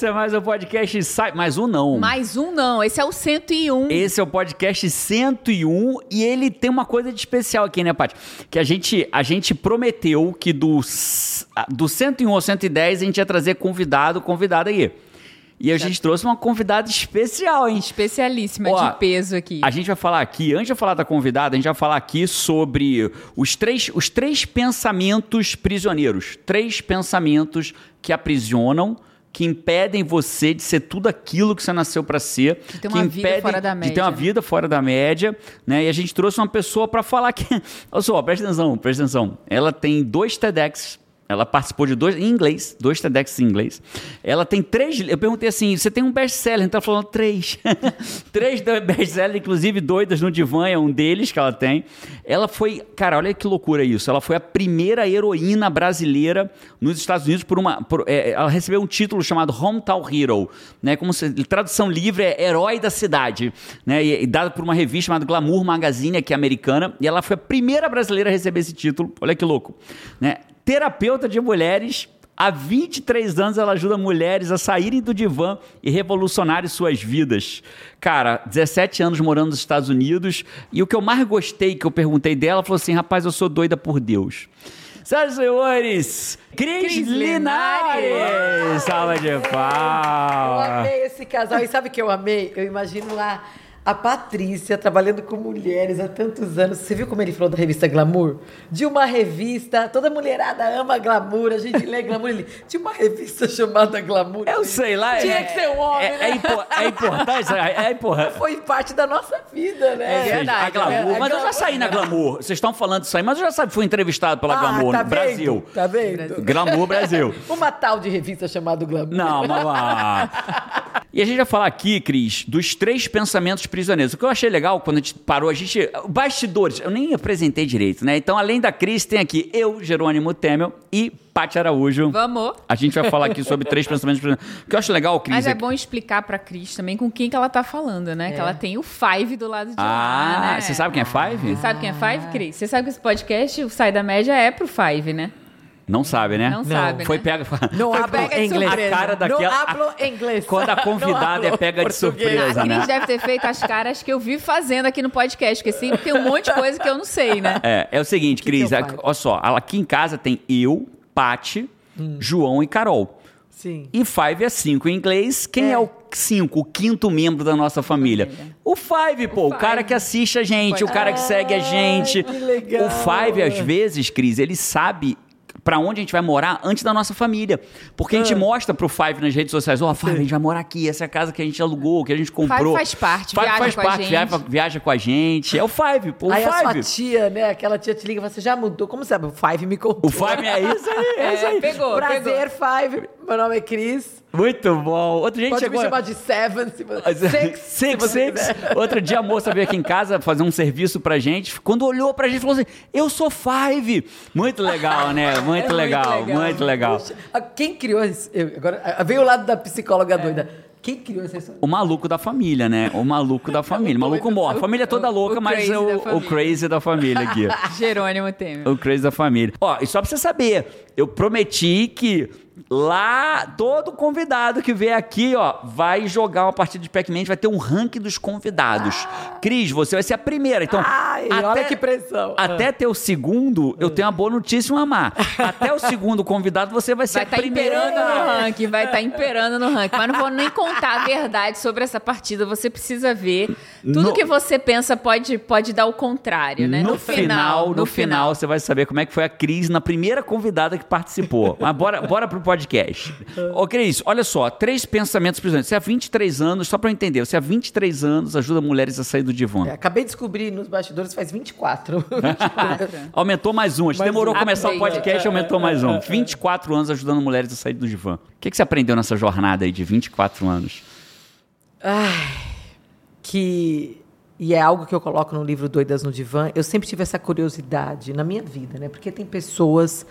esse é mais um podcast. Sai... Mais um não. Mais um não, esse é o 101. Esse é o podcast 101 e ele tem uma coisa de especial aqui, né, Paty? Que a gente, a gente prometeu que do, do 101 ao 110 a gente ia trazer convidado, convidada aí. E a gente trouxe uma convidada especial, hein? Especialíssima, Ó, de peso aqui. A gente vai falar aqui, antes de falar da convidada, a gente vai falar aqui sobre os três, os três pensamentos prisioneiros. Três pensamentos que aprisionam que impedem você de ser tudo aquilo que você nasceu para ser, de ter uma vida impedem fora da média. de ter uma vida fora da média, né? E a gente trouxe uma pessoa para falar que, olha só, presta atenção, presta atenção. Ela tem dois TEDx ela participou de dois, em inglês, dois TEDx em inglês. Ela tem três. Eu perguntei assim: você tem um best-seller? Então ela falou três. três best-sellers, inclusive doidas no divã, é um deles que ela tem. Ela foi. Cara, olha que loucura isso. Ela foi a primeira heroína brasileira nos Estados Unidos por uma. Por, é, ela recebeu um título chamado Hometown Hero. Né, como se, tradução livre é Herói da Cidade. Né, e, e dado por uma revista chamada Glamour Magazine, que é americana. E ela foi a primeira brasileira a receber esse título. Olha que louco. Né? Terapeuta de mulheres. Há 23 anos ela ajuda mulheres a saírem do divã e revolucionarem suas vidas. Cara, 17 anos morando nos Estados Unidos. E o que eu mais gostei, que eu perguntei dela, falou assim: rapaz, eu sou doida por Deus. Senhoras e senhores, Cris, Cris Linares! Linares. Salva de palmas! Eu amei esse casal. E sabe o que eu amei? Eu imagino lá a Patrícia, trabalhando com mulheres há tantos anos. Você viu como ele falou da revista Glamour? De uma revista, toda mulherada ama glamour, a gente lê glamour. Ele, de uma revista chamada Glamour. Eu sei lá. Tinha é, que ser um homem, é, né? É, é importante, é, é Foi parte da nossa vida, né? É verdade. A Glamour, mas eu já saí na Glamour. Vocês estão falando disso aí, mas eu já sabe, fui entrevistado pela ah, Glamour tá no Brasil. Tá vendo? Glamour Brasil. uma tal de revista chamada Glamour. Não, mas... e a gente vai falar aqui, Cris, dos três pensamentos prisioneiros. O que eu achei legal quando a gente parou, a gente. Bastidores, eu nem apresentei direito, né? Então, além da Cris, tem aqui eu, Jerônimo Temel e Paty Araújo. Vamos. A gente vai falar aqui sobre três pensamentos prisioneiros. O que eu acho legal, Cris. Mas é, é bom explicar pra Cris também com quem que ela tá falando, né? É. Que ela tem o Five do lado de ah, lá. Ah, né? você sabe quem é Five? Você sabe quem é Five, Cris? Você sabe que esse podcast, o Sai da Média, é pro Five, né? Não sabe, né? Não, não sabe. Foi né? pega. Não hablo inglês. A cara daquela. Não hablo inglês. Quando a convidada é pega de surpresa, a né? Cris deve ter feito as caras que eu vi fazendo aqui no podcast, porque sempre tem um monte de coisa que eu não sei, né? É, é o seguinte, Cris, olha só, aqui em casa tem eu, Pati, hum. João e Carol. Sim. E five é cinco em inglês. Quem é, é o cinco, o quinto membro da nossa família? família. O five, pô, o, o five. cara que assiste a gente, o cara que segue a gente. que legal. O five, às vezes, Cris, ele sabe para onde a gente vai morar antes da nossa família. Porque a gente ah. mostra pro Five nas redes sociais, ó, oh, Five, a gente vai morar aqui, essa é a casa que a gente alugou, que a gente comprou. Five faz parte, Five viaja faz com parte, a gente. Viaja, viaja, com a gente. É o Five, pô, o aí Five. a sua tia, né, aquela tia te liga, você já mudou, como sabe? O Five me contou. O Five é isso aí, é, isso aí. Pegou, Prazer, pegou. Five. Meu nome é Cris. Muito bom. Outro dia Pode chegou... me chamar de Seven. Se você... Six, six, six. Outro dia a moça veio aqui em casa fazer um serviço pra gente. Quando olhou pra gente, falou assim: Eu sou Five. Muito legal, né? É muito, é legal, muito legal, muito legal. Puxa, quem criou isso? Agora, veio o lado da psicóloga é. doida. Quem criou essa história? O maluco da família, né? O maluco da família. O maluco morre. A família é toda louca, o mas é o, o, crazy da família aqui. Jerônimo Temer. O crazy da família. Ó, e só pra você saber, eu prometi que Lá, todo convidado que vier aqui, ó, vai jogar uma partida de Pac-Man, vai ter um ranking dos convidados. Ah. Cris, você vai ser a primeira. Então, Ai, até, olha que pressão. Até ah. ter o segundo, eu tenho uma boa notícia e uma má. Até o segundo convidado, você vai ser vai a tá primeira. Vai estar imperando no ranking, vai estar tá imperando no ranking. Mas não vou nem contar a verdade sobre essa partida. Você precisa ver. Tudo no, que você pensa pode, pode dar o contrário, né? No, no final, final, no, no final, final, você vai saber como é que foi a Cris na primeira convidada que participou. Mas bora, bora pro podcast. Ô, Cris, olha só, três pensamentos prisioneiros. Você há 23 anos, só para eu entender, você há 23 anos ajuda mulheres a sair do divã. É, acabei de descobrir nos bastidores faz 24. 24. aumentou mais um. A gente demorou a começar o podcast, aumentou mais um. 24 anos ajudando mulheres a sair do divã. O que, que você aprendeu nessa jornada aí de 24 anos? Ai, que e é algo que eu coloco no livro Doidas no Divã, eu sempre tive essa curiosidade na minha vida, né? Porque tem pessoas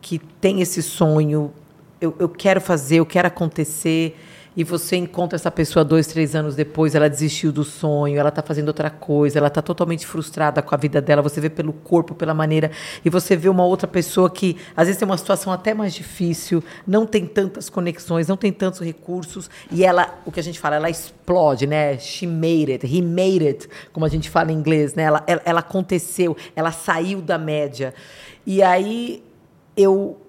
que têm esse sonho eu, eu quero fazer, eu quero acontecer. e você encontra essa pessoa dois, três anos depois, ela desistiu do sonho, ela está fazendo outra coisa, ela está totalmente frustrada com a vida dela, você vê pelo corpo, pela maneira, e você vê uma outra pessoa que às vezes tem uma situação até mais difícil, não tem tantas conexões, não tem tantos recursos, e ela, o que a gente fala, ela explode, né? She made it, he made it, como a gente fala em inglês, né? Ela, ela, ela aconteceu, ela saiu da média. E aí eu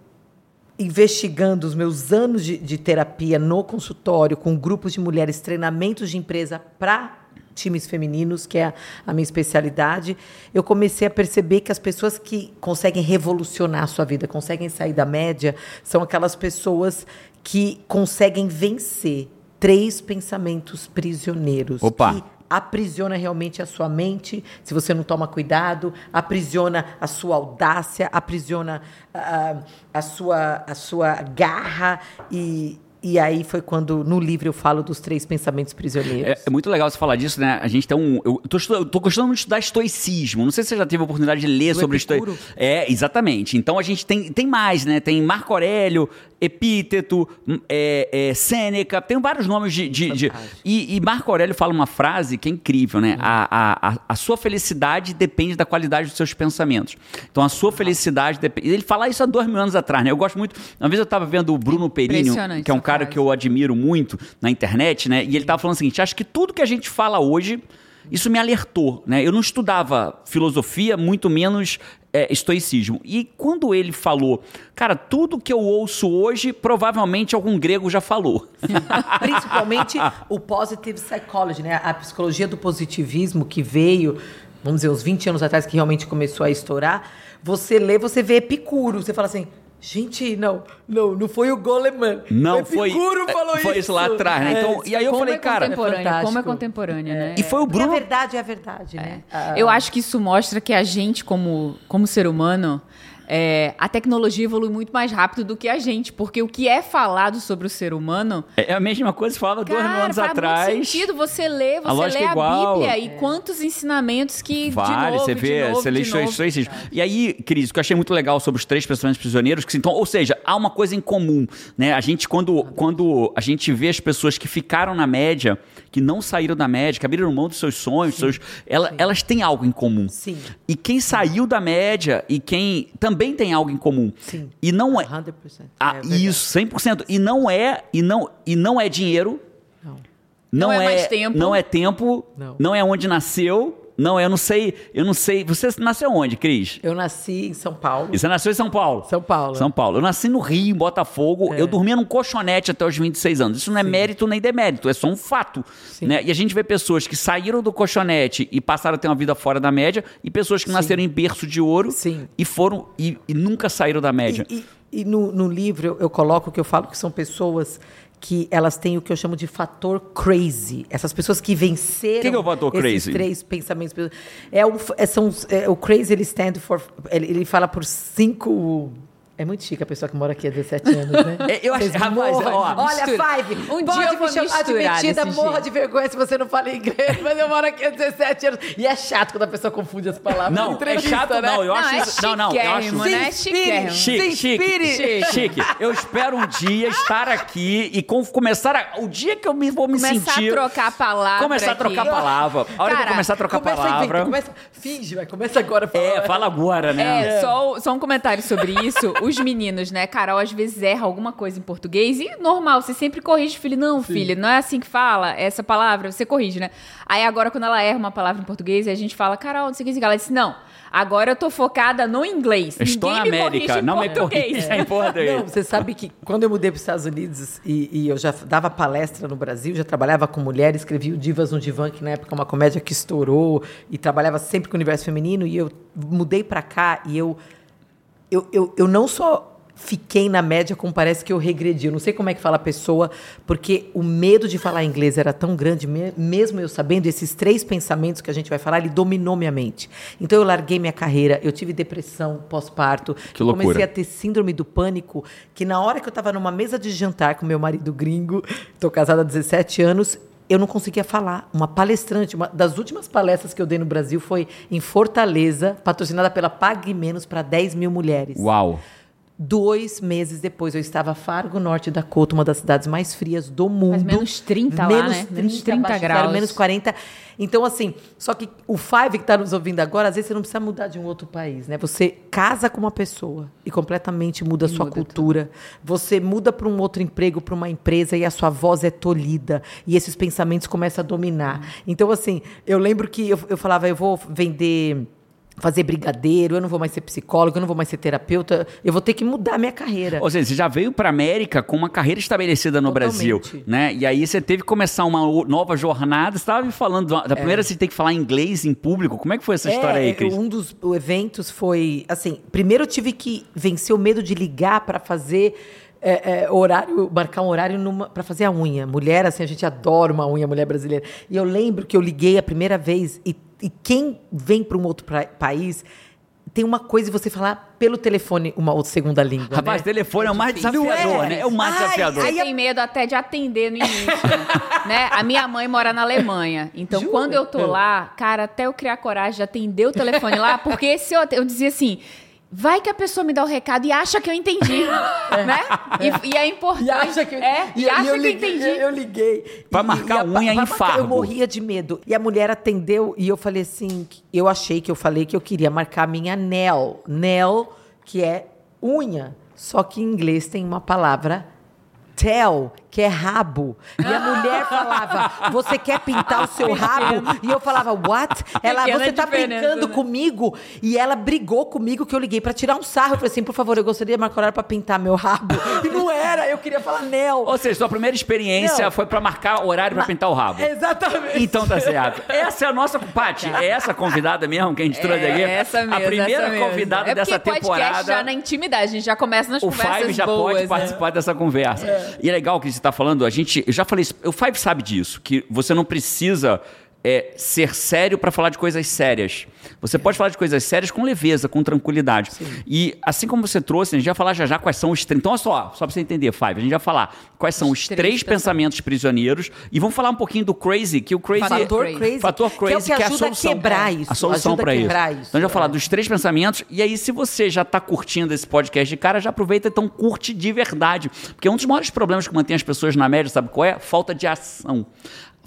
investigando os meus anos de, de, terapia no consultório, com grupos de mulheres, treinamentos de empresa para times femininos, que é a, a, minha especialidade, eu comecei a perceber que as pessoas que conseguem revolucionar a sua vida, conseguem sair da média, são aquelas pessoas que conseguem vencer três pensamentos prisioneiros. Opa! Que aprisiona realmente a sua mente, se você não toma cuidado, aprisiona a sua audácia, aprisiona uh, a, sua, a sua garra e, e aí foi quando no livro eu falo dos três pensamentos prisioneiros. É, é muito legal você falar disso, né? A gente tem um. Eu tô, eu tô gostando muito de estudar estoicismo. Não sei se você já teve a oportunidade de ler Do sobre estoicismo. É, exatamente. Então a gente tem, tem mais, né? Tem Marco Aurélio, Epíteto, hum, é, é, Sêneca, tem vários nomes de. de, de e, e, Marco Aurélio fala uma frase que é incrível, né? A, a, a, sua felicidade depende da qualidade dos seus pensamentos. Então a sua felicidade depende. Ele fala isso há dois mil anos atrás, né? Eu gosto muito. Uma vez eu estava vendo o Bruno Perini, que é um cara que eu admiro muito na internet, né? E ele estava falando o seguinte: acho que tudo que a gente fala hoje. Isso me alertou, né? Eu não estudava filosofia, muito menos é, estoicismo. E quando ele falou, cara, tudo que eu ouço hoje, provavelmente algum grego já falou. Principalmente o positive psychology, né? A psicologia do positivismo que veio, vamos dizer, uns 20 anos atrás, que realmente começou a estourar. Você lê, você vê Epicuro, você fala assim. Gente, não, não, não foi o Goleman. Não, foi. Epicuro falou foi isso. Foi isso lá atrás, né? Então, é, e aí eu falei, é cara. É como é contemporâneo, né? E foi o Bruno. E a verdade é a verdade, né? Ah. Eu acho que isso mostra que a gente, como, como ser humano, é, a tecnologia evolui muito mais rápido do que a gente, porque o que é falado sobre o ser humano. É a mesma coisa que falava dois mil anos faz atrás. Muito sentido você lê, você lê a igual. Bíblia e quantos ensinamentos que. Vale, novo, você vê, novo, você lê isso. E aí, Cris, o que eu achei muito legal sobre os três pensamentos prisioneiros, que então, ou seja, há uma coisa em comum. Né? A gente, quando, quando a gente vê as pessoas que ficaram na média, que não saíram da média, que abriram mão dos seus sonhos, sim, seus, ela, elas têm algo em comum. Sim. E quem saiu da média e quem também tem algo em comum. Sim. E não é. 100%. Ah, é isso, 100%. E não é, e não, e não é dinheiro. Não. Não, não é, é, mais tempo. Não é tempo. Não. não é onde nasceu. Não, eu não sei, eu não sei. Você nasceu onde, Cris? Eu nasci em São Paulo. E você nasceu em São Paulo? São Paulo. São Paulo. Eu nasci no Rio, em Botafogo. É. Eu dormia num colchonete até os 26 anos. Isso não é Sim. mérito nem demérito, é só um fato. Né? E a gente vê pessoas que saíram do colchonete e passaram a ter uma vida fora da média, e pessoas que Sim. nasceram em berço de ouro Sim. e foram e, e, nunca saíram da média. E, e, e no, no livro eu, eu coloco que eu falo que são pessoas que elas têm o que eu chamo de fator crazy. Essas pessoas que venceram. O que, que, é o fator esses crazy? três pensamentos. É, um, é, são, é o crazy ele stand for. Ele, ele fala por cinco é muito chique a pessoa que mora aqui há 17 anos, né? É, eu acho, rapaz, ó, Olha, Five, um dia eu vou me chamar admitida, morra de vergonha se você não fala inglês, mas eu moro aqui há 17 anos. E é chato quando a pessoa confunde as palavras. Não, é chato né? não, eu acho não, isso, não, não, eu acho né? chique, chique, chique, chique. Eu espero um dia estar aqui e com, começar a, o dia que eu me, vou me começar sentir começar a trocar palavra começar a trocar palavra. A hora Cara, que eu começar a trocar a palavra. Começa, finge, vai, começa agora. Fala, é, fala agora, né? É, só, só um comentário sobre isso. Os meninos, né? Carol às vezes erra alguma coisa em português e normal, você sempre corrige, filho. Não, Sim. filho, não é assim que fala essa palavra, você corrige, né? Aí agora, quando ela erra uma palavra em português, a gente fala, Carol, não sei o que, ela disse, não. Agora eu tô focada no inglês. Estou Ninguém na América, não me corrija em português. Não, você sabe que quando eu mudei para os Estados Unidos e, e, eu já dava palestra no Brasil, já trabalhava com mulheres, escrevi o Divas no Divã, que na época é uma comédia que estourou, e trabalhava sempre com o universo feminino, e eu mudei para cá e eu, eu, eu, eu não só fiquei na média como parece que eu regredi. Eu não sei como é que fala a pessoa, porque o medo de falar inglês era tão grande, mesmo eu sabendo esses três pensamentos que a gente vai falar, ele dominou minha mente. Então eu larguei minha carreira, eu tive depressão pós-parto, comecei a ter síndrome do pânico, que na hora que eu estava numa mesa de jantar com meu marido gringo, estou casada há 17 anos, eu não conseguia falar. Uma palestrante, uma das últimas palestras que eu dei no Brasil foi em Fortaleza, patrocinada pela Pague Menos para 10 mil mulheres. Uau! Dois meses depois, eu estava Fargo, Norte Dakota, uma das cidades mais frias do mundo. menos 30 lá, menos né? 30, Menos 30 baixo zero, graus. Menos 40. Então, assim, só que o Five que está nos ouvindo agora, às vezes você não precisa mudar de um outro país, né? Você casa com uma pessoa e completamente muda a sua muda cultura. Você muda para um outro emprego, para uma empresa e a sua voz é tolhida. E esses pensamentos começam a dominar. Então, assim, eu lembro que eu, eu falava, eu vou vender fazer brigadeiro, eu não vou mais ser psicóloga, eu não vou mais ser terapeuta, eu vou ter que mudar minha carreira. Ou seja, você já veio para América com uma carreira estabelecida no Totalmente. Brasil, né? E aí você teve que começar uma nova jornada. Você estava me falando da primeira você tem que falar inglês em público. Como é que foi essa história aí, Cris? Um dos eventos foi assim. Primeiro eu tive que vencer o medo de ligar para fazer é, é, horário, marcar um horário para fazer a unha. Mulher, assim, a gente adora uma unha, mulher brasileira. E eu lembro que eu liguei a primeira vez e, e quem vem para um outro pra- país tem uma coisa você falar pelo telefone uma outra segunda língua. Rapaz, né? telefone é o mais difícil. desafiador, é? né? É o mais Ai, desafiador. aí Eu tenho medo até de atender no início, né? A minha mãe mora na Alemanha. Então, Jura? quando eu tô lá, cara, até eu criar coragem de atender o telefone lá, porque se eu, eu dizia assim... Vai que a pessoa me dá o recado e acha que eu entendi, né? E, e é importante. E acha que, é, e, acha que eu liguei, entendi. Eu, eu liguei. Pra E- marcar e a- unha em marcar- Fargo. Eu morria de medo. E a mulher atendeu e eu falei assim, eu achei que eu falei que eu queria marcar a minha nail. Nail, que é unha. Só que em inglês tem uma palavra tail, que é rabo. E a mulher falava, você quer pintar o seu rabo? E eu falava, what? Ela, Pequena você tá brincando né? comigo? E ela brigou comigo que eu liguei pra tirar um sarro. Eu falei assim, por favor, eu gostaria de marcar horário pra pintar meu rabo. E não era, eu queria falar nail. Ou seja, sua primeira experiência Não. foi para marcar horário para pintar o rabo. Exatamente. Então tá certo. Essa é a nossa, Paty, é essa convidada mesmo que a gente trouxe aqui? É essa mesmo, A primeira convidada é dessa temporada. já na intimidade, a gente já começa nas O conversas Five já boas, pode né? participar dessa conversa. E é legal que você está falando, a gente, eu já falei o Five sabe disso, que você não precisa é, ser sério para falar de coisas sérias. Você pode falar de coisas sérias com leveza, com tranquilidade. E assim como você trouxe, a gente vai falar já já quais são os três. Então, olha só, só para você entender, Five, a gente vai falar quais são os, Os três, três pensamentos prisioneiros e vamos falar um pouquinho do crazy, que o crazy Fator Crazy. crazy. Fator que é o crazy, que, que, é a ajuda solução. a quebrar isso. A solução a para isso. quebrar Então a gente vai falar É. dos três pensamentos. E aí, se você já está curtindo esse podcast de cara, já aproveita então curte de verdade. Porque um dos maiores problemas que mantém as pessoas na média, sabe qual é? Falta de ação.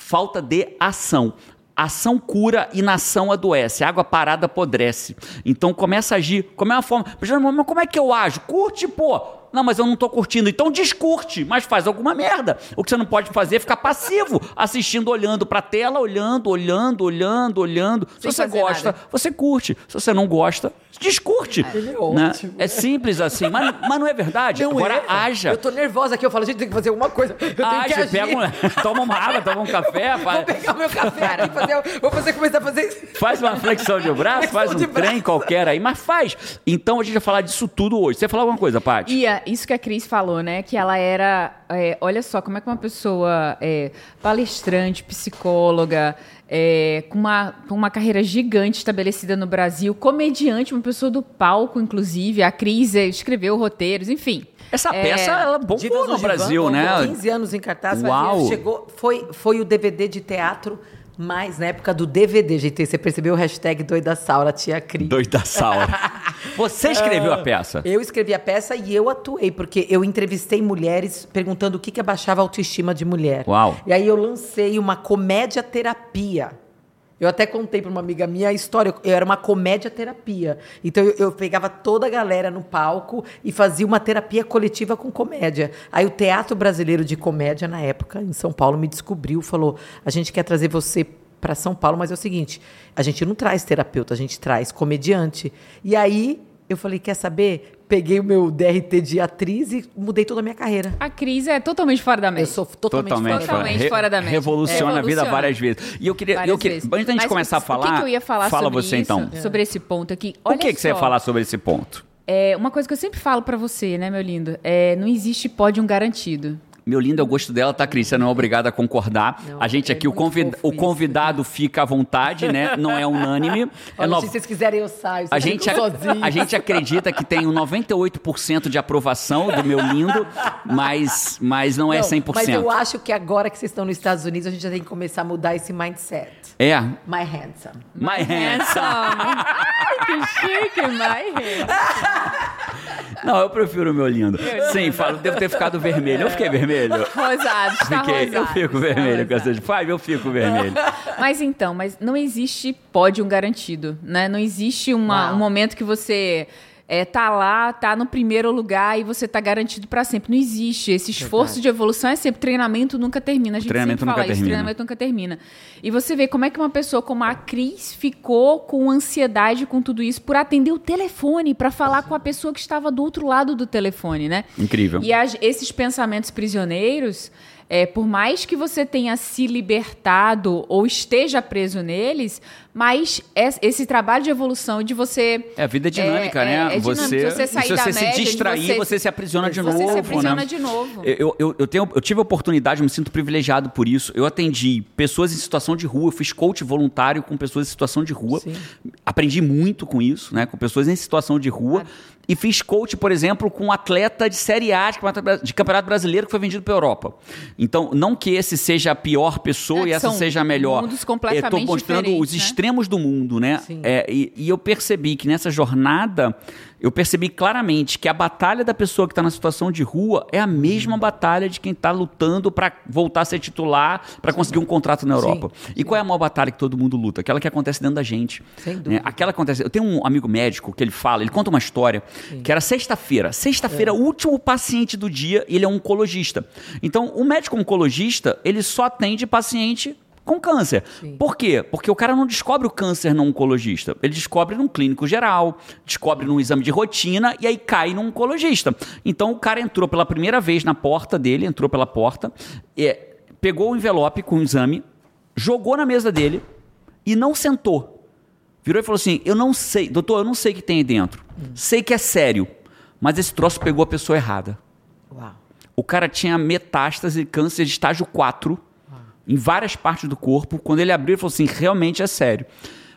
Falta de ação. Ação cura, inação adoece. Água parada apodrece. Então começa a agir. Como é uma forma. Mas como é que eu ajo? Curte, pô. Não, mas eu não tô curtindo. Então descurte, mas faz alguma merda. O que você não pode fazer é ficar passivo, assistindo, olhando pra tela, olhando, olhando, olhando, olhando. Sem Se você gosta, nada. você curte. Se você não gosta, descurte. Ele é né? ótimo. É simples assim, mas, mas não é verdade. Não Agora é? haja. Eu tô nervosa aqui. Eu falo, gente, tem que fazer alguma coisa. Eu tenho que Haja, agir. pega um, toma uma água, toma um café, Vou pegar o meu café aqui fazer... Vou fazer, começar a fazer... faz uma flexão de braço, Flexão faz um de braço. trem qualquer aí, mas faz. Então a gente vai falar disso tudo hoje. Você falar alguma coisa, Paty? Ia, isso que a Cris falou, né? Que ela era. é, olha só, como é que uma pessoa é, palestrante, psicóloga, é, com, uma, com uma carreira gigante estabelecida no Brasil, comediante, uma pessoa do palco, inclusive. A Cris é, escreveu roteiros, enfim. Essa É, peça, ela bombou no Brasil, com né? 15 anos em cartaz. Uau. Fazia, chegou, foi, foi o DVD de teatro mais na época do DVD, gente. Você percebeu o hashtag doida Saura, tia Cris. Doida Saura. Você escreveu a peça? Eu escrevi a peça e eu atuei, porque eu entrevistei mulheres perguntando o que, que abaixava a autoestima de mulher. Uau. E aí eu lancei uma comédia terapia. Eu até contei para uma amiga minha a história. Eu era uma comédia terapia. Então eu, eu pegava toda a galera no palco e fazia uma terapia coletiva com comédia. Aí o Teatro Brasileiro de Comédia, na época, em São Paulo, me descobriu, falou: a gente quer trazer você para São Paulo, mas é o seguinte: a gente não traz terapeuta, a gente traz comediante. E aí eu falei: quer saber? Peguei o meu DRT de atriz e mudei toda a minha carreira. A Cris é totalmente fora da Eu média. sou totalmente, Totalmente, fora da Totalmente Re- fora da média. Revoluciona a vida várias vezes. E eu queria, Várias eu queria vezes. antes da gente Mas começar a o falar, que, que eu ia falar fala sobre você isso, então. Sobre esse ponto aqui. O Olha que, que você ia só. falar sobre esse ponto? É, uma coisa que eu sempre falo pra você, né, meu lindo? É, não existe pódio garantido. Meu lindo, é o gosto dela, tá, Cris? Você não é obrigada a concordar. Não, a gente é aqui, o, convid- o isso. convidado fica à vontade, né? Não é unânime. É Olha, no- Se vocês quiserem, eu saio. A gente, a gente acredita que tem um 98% de aprovação do meu lindo, mas, mas não é Não, 100%. Mas eu acho que agora que vocês estão nos Estados Unidos, a gente já tem que começar a mudar esse mindset. É. My handsome. My handsome. Ai, que chique, my handsome. Não, eu prefiro o meu lindo. Sim, falo, devo ter ficado vermelho. Eu fiquei vermelho. Rosado, está Fiquei, eu rosado, fico está vermelho com essas. Eu fico vermelho. Mas então, mas não existe pódio garantido, né? Não existe uma- um momento que você é, tá lá, tá no primeiro lugar e você tá garantido pra sempre. Não existe. Esse esforço Verdade. de evolução é sempre treinamento nunca termina. A gente Treinamento sempre fala nunca isso, termina. treinamento nunca termina. E você vê como é que uma pessoa como a Cris ficou com ansiedade com tudo isso por atender o telefone, pra falar com a pessoa que estava do outro lado do telefone, né? Incrível. E esses pensamentos prisioneiros, é, por mais que você tenha se libertado ou esteja preso neles, mas es- esse trabalho de evolução de você. É, a vida é dinâmica, É, né? é, é você, Se você sair se da você se média, distrair, você- você, se aprisiona de você novo. se aprisiona né? de novo. Eu, eu, eu, tenho, eu tive a oportunidade, eu me sinto privilegiado por isso. Eu atendi pessoas em situação de rua, eu fiz coach voluntário com pessoas em situação de rua. Sim. Aprendi muito com isso, né? Com pessoas em situação de rua. E fiz coach, por exemplo, com um atleta de Série A de campeonato, brasileiro que foi vendido para Europa. Então, não que esse seja a pior pessoa É, e essa seja a melhor. mundos completamente Estou mostrando os né? extremos do mundo, né? É, e, e eu percebi que nessa jornada, eu percebi claramente que a batalha da pessoa que está na situação de rua é a mesma batalha de quem está lutando para voltar a ser titular, para conseguir um contrato na Europa. E qual é a maior batalha que todo mundo luta? Aquela que acontece dentro da gente. Sem né? dúvida. Aquela que acontece. Eu tenho um amigo médico que ele fala, ele conta uma história que era sexta-feira. Sexta-feira, o último paciente do dia, ele é um oncologista. Então, o médico oncologista, ele só atende paciente com câncer. Sim. Por quê? Porque o cara não descobre o câncer no oncologista. Ele descobre num clínico geral, descobre num exame de rotina e aí cai num oncologista. Então o cara entrou pela primeira vez na porta dele, entrou pela porta, é, pegou o envelope com o exame, jogou na mesa dele e não sentou. Virou e falou assim: Eu não sei, doutor, eu não sei o que tem aí dentro. Sei que é sério, mas esse troço pegou a pessoa errada. Uau. O cara tinha metástase, câncer de estágio 4 em várias partes do corpo. Quando ele abriu, ele falou assim: realmente é sério.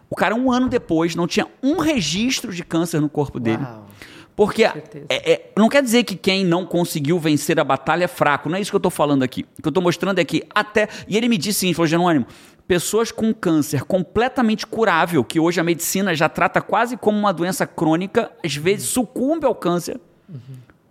O cara, um ano depois, não tinha um registro de câncer no corpo dele. Uau. Porque é- é- não quer dizer que quem não conseguiu vencer a batalha é fraco. Não é isso que eu estou falando aqui. O que eu estou mostrando é que até. E ele me disse seguinte: falou, Jerônimo, pessoas com câncer completamente curável, que hoje a medicina já trata quase como uma doença crônica, às vezes sucumbe ao câncer.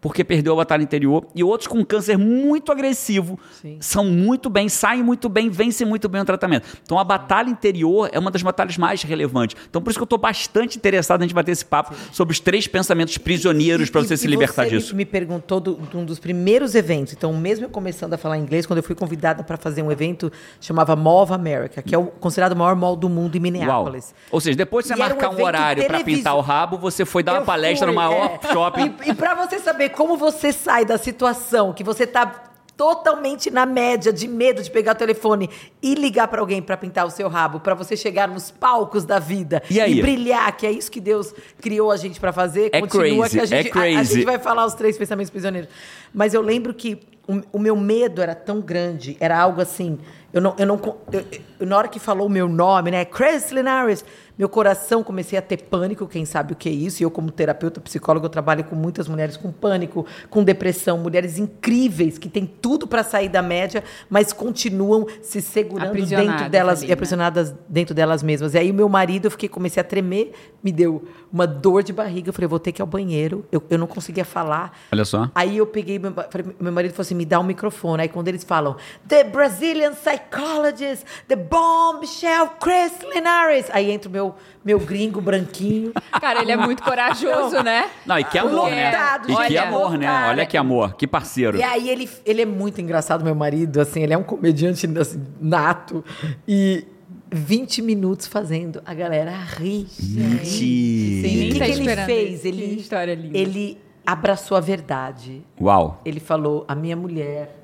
Porque perdeu a batalha interior. E outros com câncer muito agressivo Sim. são muito bem, saem muito bem, vencem muito bem o tratamento. Então a batalha interior é uma das batalhas mais relevantes. Então por isso que eu estou bastante interessado em a gente bater esse papo sobre os três pensamentos prisioneiros para você e- se e libertar você disso. Me, me perguntou do- de um dos primeiros eventos. Então, mesmo eu começando a falar inglês, quando eu fui convidada para fazer um evento, chamava Mall of America, que é o, considerado o maior mall do mundo em Uau. Minneapolis. Ou seja, depois de você E um marcar um evento horário para pintar o rabo, você foi dar uma Eu palestra fui, no maior é. shopping. E, e para você saber como você sai da situação que você tá totalmente na média de medo de pegar o telefone e ligar para alguém para pintar o seu rabo, para você chegar nos palcos da vida E aí? brilhar, que é isso que Deus criou a gente para fazer. É Continua crazy, que a gente, é a- A, crazy. gente vai falar os três pensamentos prisioneiros. Mas eu lembro que o, o meu medo era tão grande, era algo assim. Eu não, eu não, eu- eu- na hora que falou o meu nome, né, Chris Linares, meu coração comecei a ter pânico, quem sabe o que é isso. E eu, como terapeuta, psicóloga, eu trabalho com muitas mulheres com pânico, com depressão, mulheres incríveis que têm tudo para sair da média, mas continuam se segurando dentro delas ali, e né? aprisionadas dentro delas mesmas. E aí, meu marido, eu fiquei, comecei a tremer, me deu uma dor de barriga. Eu falei, vou ter que ir ao banheiro. Eu, eu não conseguia falar. Olha só. Aí eu peguei, meu, falei- meu marido falou assim: me dá um microfone. Aí quando eles falam, The Brazilian psychologist, the bomb Michelle Chris Linares. Aí entra o meu, meu gringo branquinho. Cara, ele é muito corajoso, né? Não, e que amor, né? E que olha, amor, né? Olha que amor, que parceiro. E aí ele, ele é muito engraçado, meu marido, assim, ele é um comediante assim, nato. E 20 minutos fazendo a galera rir. Mentira. E o que, tá que ele fez? Ele, Que história linda. ele abraçou a verdade. Uau. Ele falou: a minha mulher,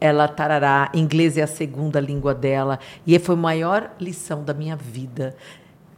ela tarará, inglês é a segunda língua dela. E foi a maior lição da minha vida.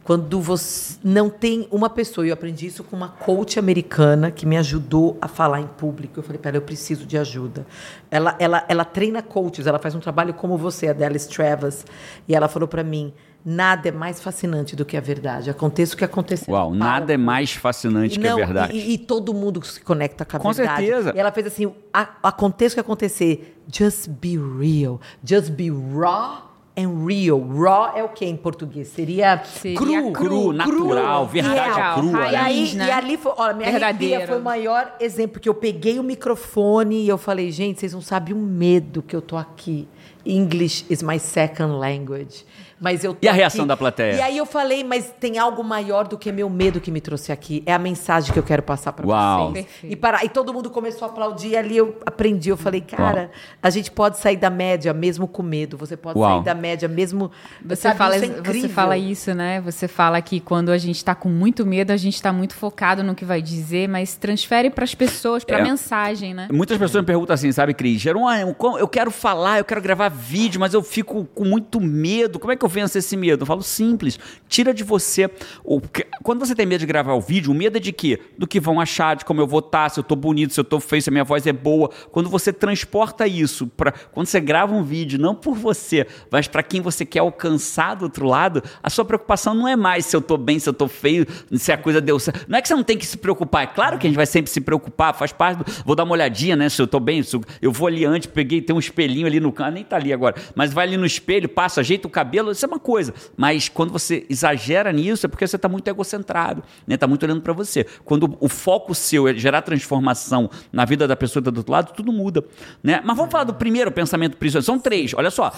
Quando você não tem uma pessoa, e eu aprendi isso com uma coach americana que me ajudou a falar em público. Eu falei, pera, eu preciso de ajuda. Ela, ela, ela treina coaches, ela faz um trabalho como você, a Dallas Travas. E ela falou para mim: nada é mais fascinante do que a verdade. Aconteça o que acontecer. Uau, nada é mais fascinante que a Não, verdade. E, e todo mundo se conecta com a Com verdade. certeza. E ela fez assim: a- aconteça o que acontecer, just be real, just be raw and real. Raw é o que em português? Seria, Seria cru, cru, natural, e verdade real. crua, E, né? aí, Raiz, né? e ali foi, olha, minha arrepia foi o maior exemplo, porque eu peguei o microfone e eu falei, gente, vocês não sabem o medo que eu tô aqui. English is my second language. Mas eu tô E a reação aqui. da plateia? E aí eu falei, mas tem algo maior do que meu medo que me trouxe aqui. É a mensagem que eu quero passar para Uau. vocês. Perfeito. E, para, e todo mundo começou a aplaudir. E ali eu aprendi. Eu falei, cara, a gente pode sair da média mesmo com medo. Você pode Uau. sair da média mesmo. Você sabe, fala, isso é você fala isso, né? Você fala que quando a gente tá com muito medo, a gente tá muito focado no que vai dizer, mas transfere pras pessoas, pra É. mensagem, né? Muitas pessoas me perguntam assim, sabe, Cris? Jerônimo, como- eu quero falar, eu quero gravar vídeo, mas eu fico com muito medo. Como é que eu venço esse medo? Eu falo simples, tira de você. o quando você tem medo de gravar o vídeo, o medo é de quê? Do que vão achar, de como eu vou estar, se eu tô bonito, se eu tô feio, se a minha voz é boa. Quando você transporta isso para quando você grava um vídeo, não por você, mas para quem você quer alcançar do outro lado, a sua preocupação não é mais se eu tô bem, se eu tô feio, se a coisa deu certo. Não é que você não tem que se preocupar, é claro que a gente vai sempre se preocupar, faz parte do, vou dar uma olhadinha, né, se eu tô bem, eu, eu vou ali antes, peguei, tem um espelhinho ali no canto, nem tá ali agora, mas vai ali no espelho, passa, ajeita o cabelo, isso é uma coisa. Mas quando você exagera nisso, é porque você tá muito egocentrado, né, tá muito olhando para você. Quando o foco seu é gerar transformação na vida da pessoa que tá do outro lado, tudo muda, né? Mas vamos falar do primeiro pensamento prisioneiro. São três, olha só.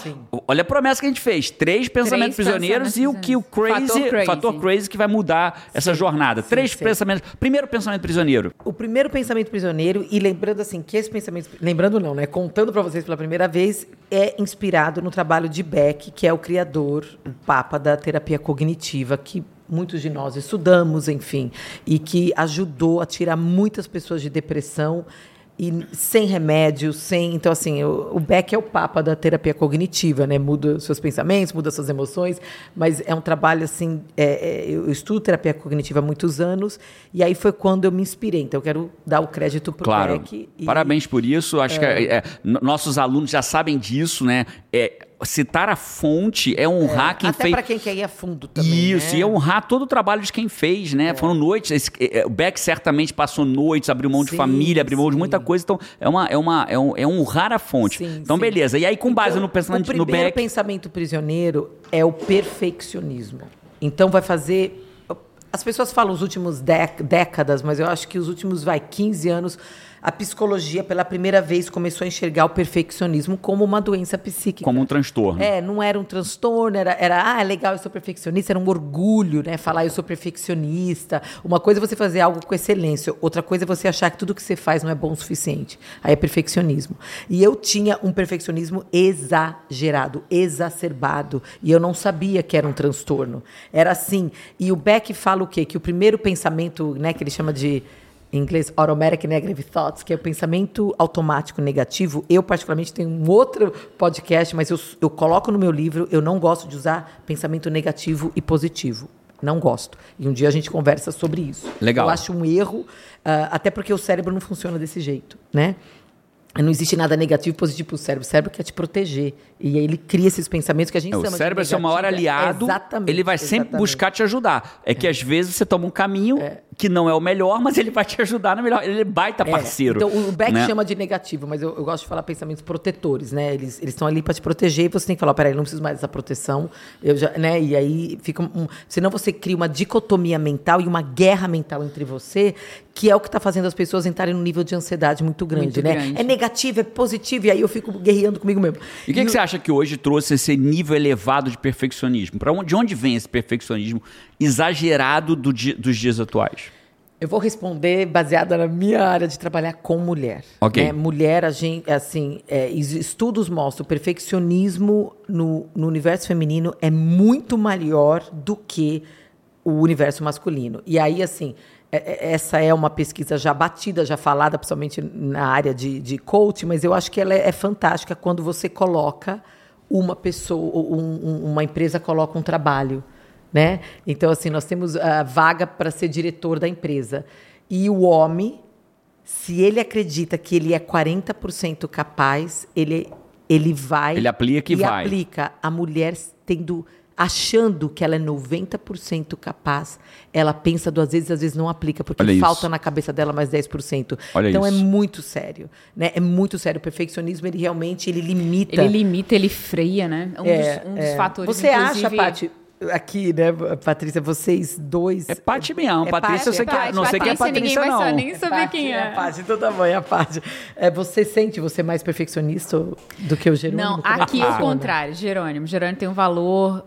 Olha a promessa que a gente fez, três pensamentos prisioneiros pensamentos e o que o crazy, Fator crazy. fator crazy que vai mudar essa jornada. três sim. pensamentos. Primeiro pensamento prisioneiro. O primeiro pensamento prisioneiro, e lembrando assim, que esse pensamento. Lembrando não, né? Contando para vocês pela primeira vez, é inspirado no trabalho de Beck, que é o criador, o papa da terapia cognitiva, que muitos de nós estudamos, enfim, e que ajudou a tirar muitas pessoas de depressão e sem remédio, sem. Então, assim, o, Beck é o papa da terapia cognitiva, né? Muda seus pensamentos, muda suas emoções, mas é um trabalho assim. é- é- eu estudo terapia cognitiva há muitos anos, e aí foi quando eu me inspirei. Então, eu quero dar o crédito para o Claro. Beck. e- Parabéns por isso. Acho que é, é, nossos alunos já sabem disso, né? É, citar a fonte é honrar quem Até fez. para quem quer ir a fundo também. Isso, né? e é honrar todo o trabalho de quem fez, né? Foram noites. esse- é, o Beck certamente passou noites, abriu mão de Sim, família, abriu mão de sim. muita coisa. Então, é, uma, é, uma, é, um, é honrar a fonte. Sim, então, beleza. E aí, com base Então, no pensamento o no primeiro Beck. pensamento prisioneiro é o perfeccionismo. Então vai fazer as pessoas falam os últimos décadas, mas eu acho que os últimos vai 15 anos a psicologia pela primeira vez começou a enxergar o perfeccionismo como uma doença psíquica. Como um transtorno. É, não era um transtorno, era, era ah, é legal, eu sou perfeccionista, era um orgulho, né? Falar eu sou perfeccionista. Uma coisa é você fazer algo com excelência, outra coisa é você achar que tudo que você faz não é bom o suficiente. Aí é perfeccionismo. E eu tinha um perfeccionismo exagerado, exacerbado, e eu não sabia que era um transtorno. Era assim. E o Beck fala o quê? Que o primeiro pensamento, né, que ele chama de em inglês, automatic negative thoughts, que é o pensamento automático negativo. Eu, particularmente, tenho um outro podcast, mas eu, eu coloco no meu livro, eu não gosto de usar pensamento negativo e positivo. Não gosto. E um dia a gente conversa sobre isso. Legal. Eu acho um erro, ah, até porque o cérebro não funciona desse jeito, né? Não existe nada negativo e positivo para o cérebro. O cérebro quer te proteger. E aí ele cria esses pensamentos que a gente É, o cérebro é seu maior aliado. Exatamente. Ele vai sempre exatamente. buscar te ajudar. É que às vezes você toma um caminho que não é o melhor, mas ele vai te ajudar no melhor. Ele é baita É, parceiro. Então, o Beck né? chama de negativo, mas eu, eu gosto de falar pensamentos protetores, né? Eles eles estão ali para te proteger e você tem que falar, peraí, não preciso mais dessa proteção. Eu já, né? E aí fica um, senão você cria uma dicotomia mental e uma guerra mental entre você, que é o que está fazendo as pessoas entrarem num nível de ansiedade muito grande, Muito né? grande. É negativo, é positivo, e aí eu fico guerreando comigo mesmo. E o que, que você acha que hoje trouxe esse nível elevado de perfeccionismo? Pra onde, de onde vem esse perfeccionismo exagerado do dos dias atuais? Eu vou responder baseada na minha área de trabalhar com mulher. Ok. né? Mulher, a gente, assim, é, es- estudos mostram o perfeccionismo no, no universo feminino é muito maior do que o universo masculino. E aí, assim, essa é uma pesquisa já batida, já falada, principalmente na área de, de coaching, mas eu acho que ela é, é fantástica quando você coloca uma pessoa, um- um- uma empresa coloca um trabalho né? Então, assim, nós temos a vaga para ser diretor da empresa. E o homem, se ele acredita que ele é 40% capaz, ele, ele vai. Ele aplica e vai. aplica. A mulher tendo achando que ela é 90% capaz, ela pensa duas vezes, às vezes não aplica, porque Olha falta isso. na cabeça dela mais 10%. Olha então isso. é muito sério, né? É muito sério. O perfeccionismo, ele realmente ele limita. Ele limita, ele freia, né? É um, É, dos, um dos é. fatores, Você acha, Paty, aqui, né, Patrícia, vocês dois. É Paty mesmo. É Patrícia, eu sei é que é, Paty, não sei que é Patrícia, ninguém Patrícia, vai não. saber saber Paty, quem é. a Paty, do tamanho, a Paty. É, você sente você mais perfeccionista do que o Jerônimo? Não, é aqui é o contrário. Jerônimo. Jerônimo tem um valor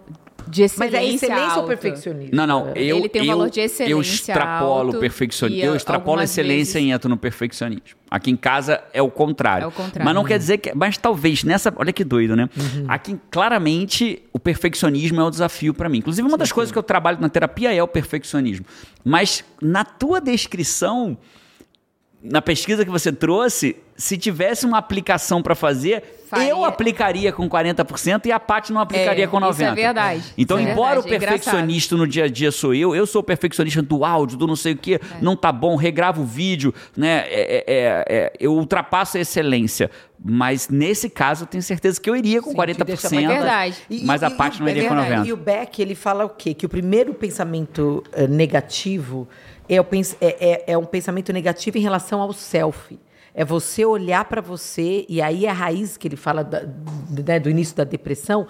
de Mas excelência é excelência ou alto. perfeccionismo? Não, não. Eu, Ele tem um eu, valor de eu excelência extrapolo alto o perfeccionismo. e Eu extrapolo excelência vezes- e entro no perfeccionismo. Aqui em casa é o contrário. É o contrário. Mas não quer dizer que. Mas talvez nessa. Olha que doido, né? Uhum. Aqui, claramente, o perfeccionismo é o desafio para mim. Inclusive, uma das coisas que eu trabalho na terapia é o perfeccionismo. Mas na tua descrição, na pesquisa que você trouxe, se tivesse uma aplicação para fazer, Faria. eu aplicaria com 40% e a Paty não aplicaria É, com 90%. isso é verdade. Então, Isso é embora verdade, o é perfeccionista no dia a dia sou eu, eu sou o perfeccionista do áudio, do não sei o que, não tá bom, regravo o vídeo, né? É, é, é, eu ultrapasso a excelência. Mas nesse caso, eu tenho certeza que eu iria com Sim, 40%. te deixa mais- É verdade. Mas a e- Paty não é iria com verdade. 90%. E o Beck, ele fala o quê? Que o primeiro pensamento eh, negativo é, é- é- é um pensamento negativo em relação ao self. É você olhar para você, e aí é a raiz que ele fala da- né, do início da depressão,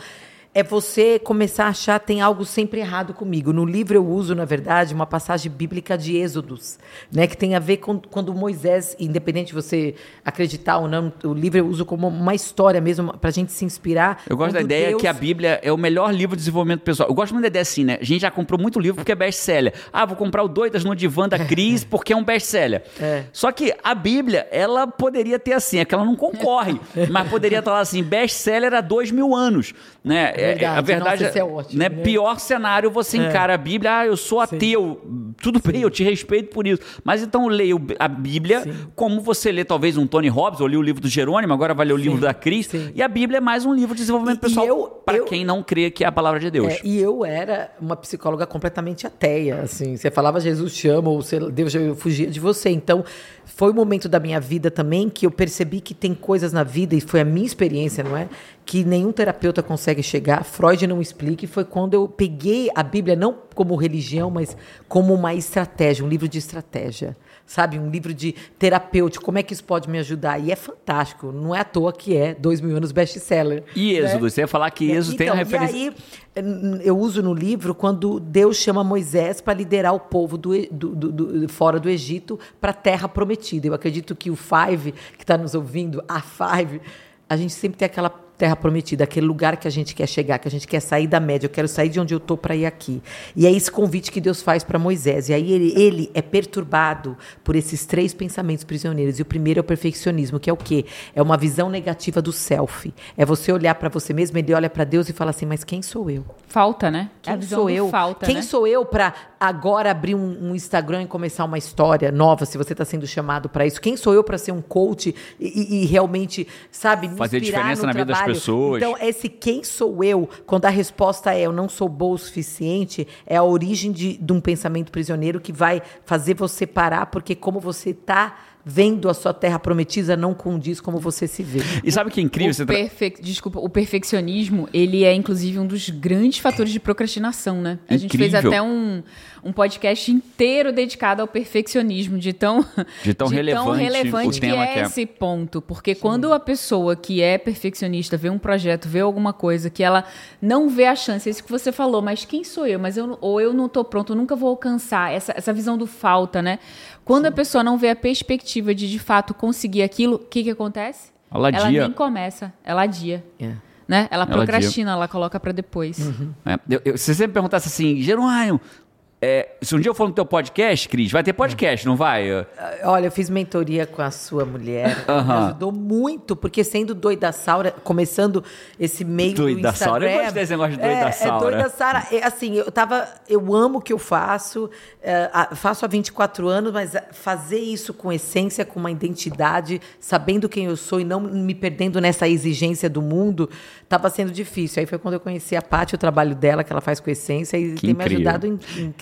é você começar a achar tem algo sempre errado comigo. No livro eu uso, na verdade, uma passagem bíblica de Êxodos, né, que tem a ver com quando Moisés, independente de você acreditar ou não, o livro eu uso como uma história mesmo, para a gente se inspirar. Eu gosto da ideia Deus- que a Bíblia é o melhor livro de desenvolvimento pessoal. Eu gosto muito da ideia assim, né? A gente já comprou muito livro porque é best-seller. Ah, vou comprar o Doidas no Divã da Cris porque é um best-seller. É. Só que a Bíblia, ela poderia ter assim, é que ela não concorre, mas poderia estar lá assim, best-seller há dois mil anos. Né? É, verdade. a verdade Nossa, isso é ótimo, né? né? Pior cenário, você encara a Bíblia, ah, eu sou ateu. Tudo bem, eu te respeito por isso. Mas então leio a Bíblia como você lê talvez um Tony Robbins, ou li o livro do Jerônimo, agora vai ler o livro da Cris. sim. E a Bíblia é mais um livro de desenvolvimento E- pessoal para quem não crê que é a palavra de Deus. É, e eu era uma psicóloga completamente ateia, assim. Você falava Jesus te ama ou Deus eu fugia de você. Então, foi um momento da minha vida também que eu percebi que tem coisas na vida e foi a minha experiência, não é? Que nenhum terapeuta consegue chegar. Freud não explica. E foi quando eu peguei a Bíblia não como religião, mas como uma estratégia, um livro de estratégia. Sabe, um livro de terapêutico, como é que isso pode me ajudar? E é fantástico, não é à toa que é dois mil anos best-seller. E né? Êxodo, você ia falar que Êxodo tem a Então, referência. E aí, eu uso no livro quando Deus chama Moisés para liderar o povo do, do- do- do- fora do Egito para a terra prometida. Eu acredito que o Five, que está nos ouvindo, a Five, a gente sempre tem aquela terra prometida, aquele lugar que a gente quer chegar, que a gente quer sair da média. Eu quero sair de onde eu estou para ir aqui. E é esse convite que Deus faz para Moisés. E aí ele, ele é perturbado por esses três pensamentos prisioneiros. E o primeiro é o perfeccionismo, que é o quê? É uma visão negativa do self. É você olhar para você mesmo, ele olha para Deus e fala assim: Mas quem sou eu? Falta, né? É Quem visão sou eu? falta, Quem né? sou eu para agora abrir um, um Instagram e começar uma história nova, se você está sendo chamado para isso? Quem sou eu para ser um coach e, e- e realmente, sabe, me Fazer inspirar diferença no na vida das trabalho? Pessoas. Então, esse quem sou eu, quando a resposta é eu não sou boa o suficiente, é a origem de, de um pensamento prisioneiro que vai fazer você parar, porque como você está vendo a sua terra prometida não condiz como você se vê. E sabe o que é incrível? Você O tra- perfe- Desculpa, o perfeccionismo, ele é inclusive um dos grandes fatores de procrastinação, né? A gente fez Incrível. até um, um podcast inteiro dedicado ao perfeccionismo, de tão, De tão relevante relevante o que tema é que é. esse ponto. Porque quando a pessoa que é perfeccionista vê um projeto, vê alguma coisa que ela não vê a chance, é isso que você falou, mas quem sou eu? Mas eu, ou eu não tô pronto, eu nunca vou alcançar. Essa, essa visão do falta, né? Quando a pessoa não vê a perspectiva de de fato conseguir aquilo, o que que acontece? Ela ela nem começa, ela adia. É. Né? Ela Ela procrastina, ela coloca pra depois. É, eu- eu- se você me perguntasse assim, Jerônimo, é, se um dia eu for no teu podcast, Cris, vai ter podcast, não vai? Olha, eu fiz mentoria com a sua mulher. ela Me ajudou muito, porque sendo doida Saura, começando esse meio do Doida Instagram. Saura, eu gostei desse negócio de doida é, Saura. É doida Saura. É, assim, eu tava. Eu amo o que eu faço. é, faço há 24 anos, mas fazer isso com essência, com uma identidade, sabendo quem eu sou e não me perdendo nessa exigência do mundo, estava sendo difícil. Aí foi quando eu conheci a Paty, o trabalho dela, que ela faz com essência, e Que tem me incrível. ajudado in-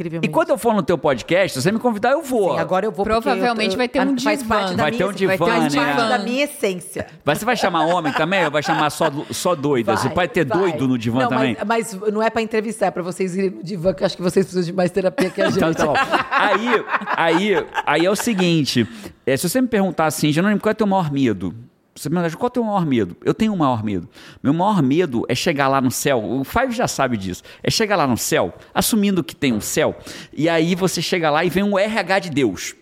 incrivelmente. E quando eu for no teu podcast, se você me convidar, eu vou. Sim, agora eu vou Provavelmente eu tô- vai ter um faz divã. parte da Vai minha, ter um divã, faz né? parte da minha essência. Mas você vai chamar homem também ou vai chamar só, só doida? você pode ter vai. doido no divã não, também? Mas, mas não é pra entrevistar, é pra vocês irem no divã, que eu acho que vocês precisam de mais terapia que a gente. Então, tá bom. Aí, aí, aí é o seguinte: é, se você me perguntar assim, Jerônimo, qual é o teu maior medo? Você me qual é o teu maior medo? Eu tenho um maior medo. Meu maior medo é chegar lá no céu. O Five já sabe disso. É chegar lá no céu, assumindo que tem um céu, e aí você chega lá e vem um RH de Deus.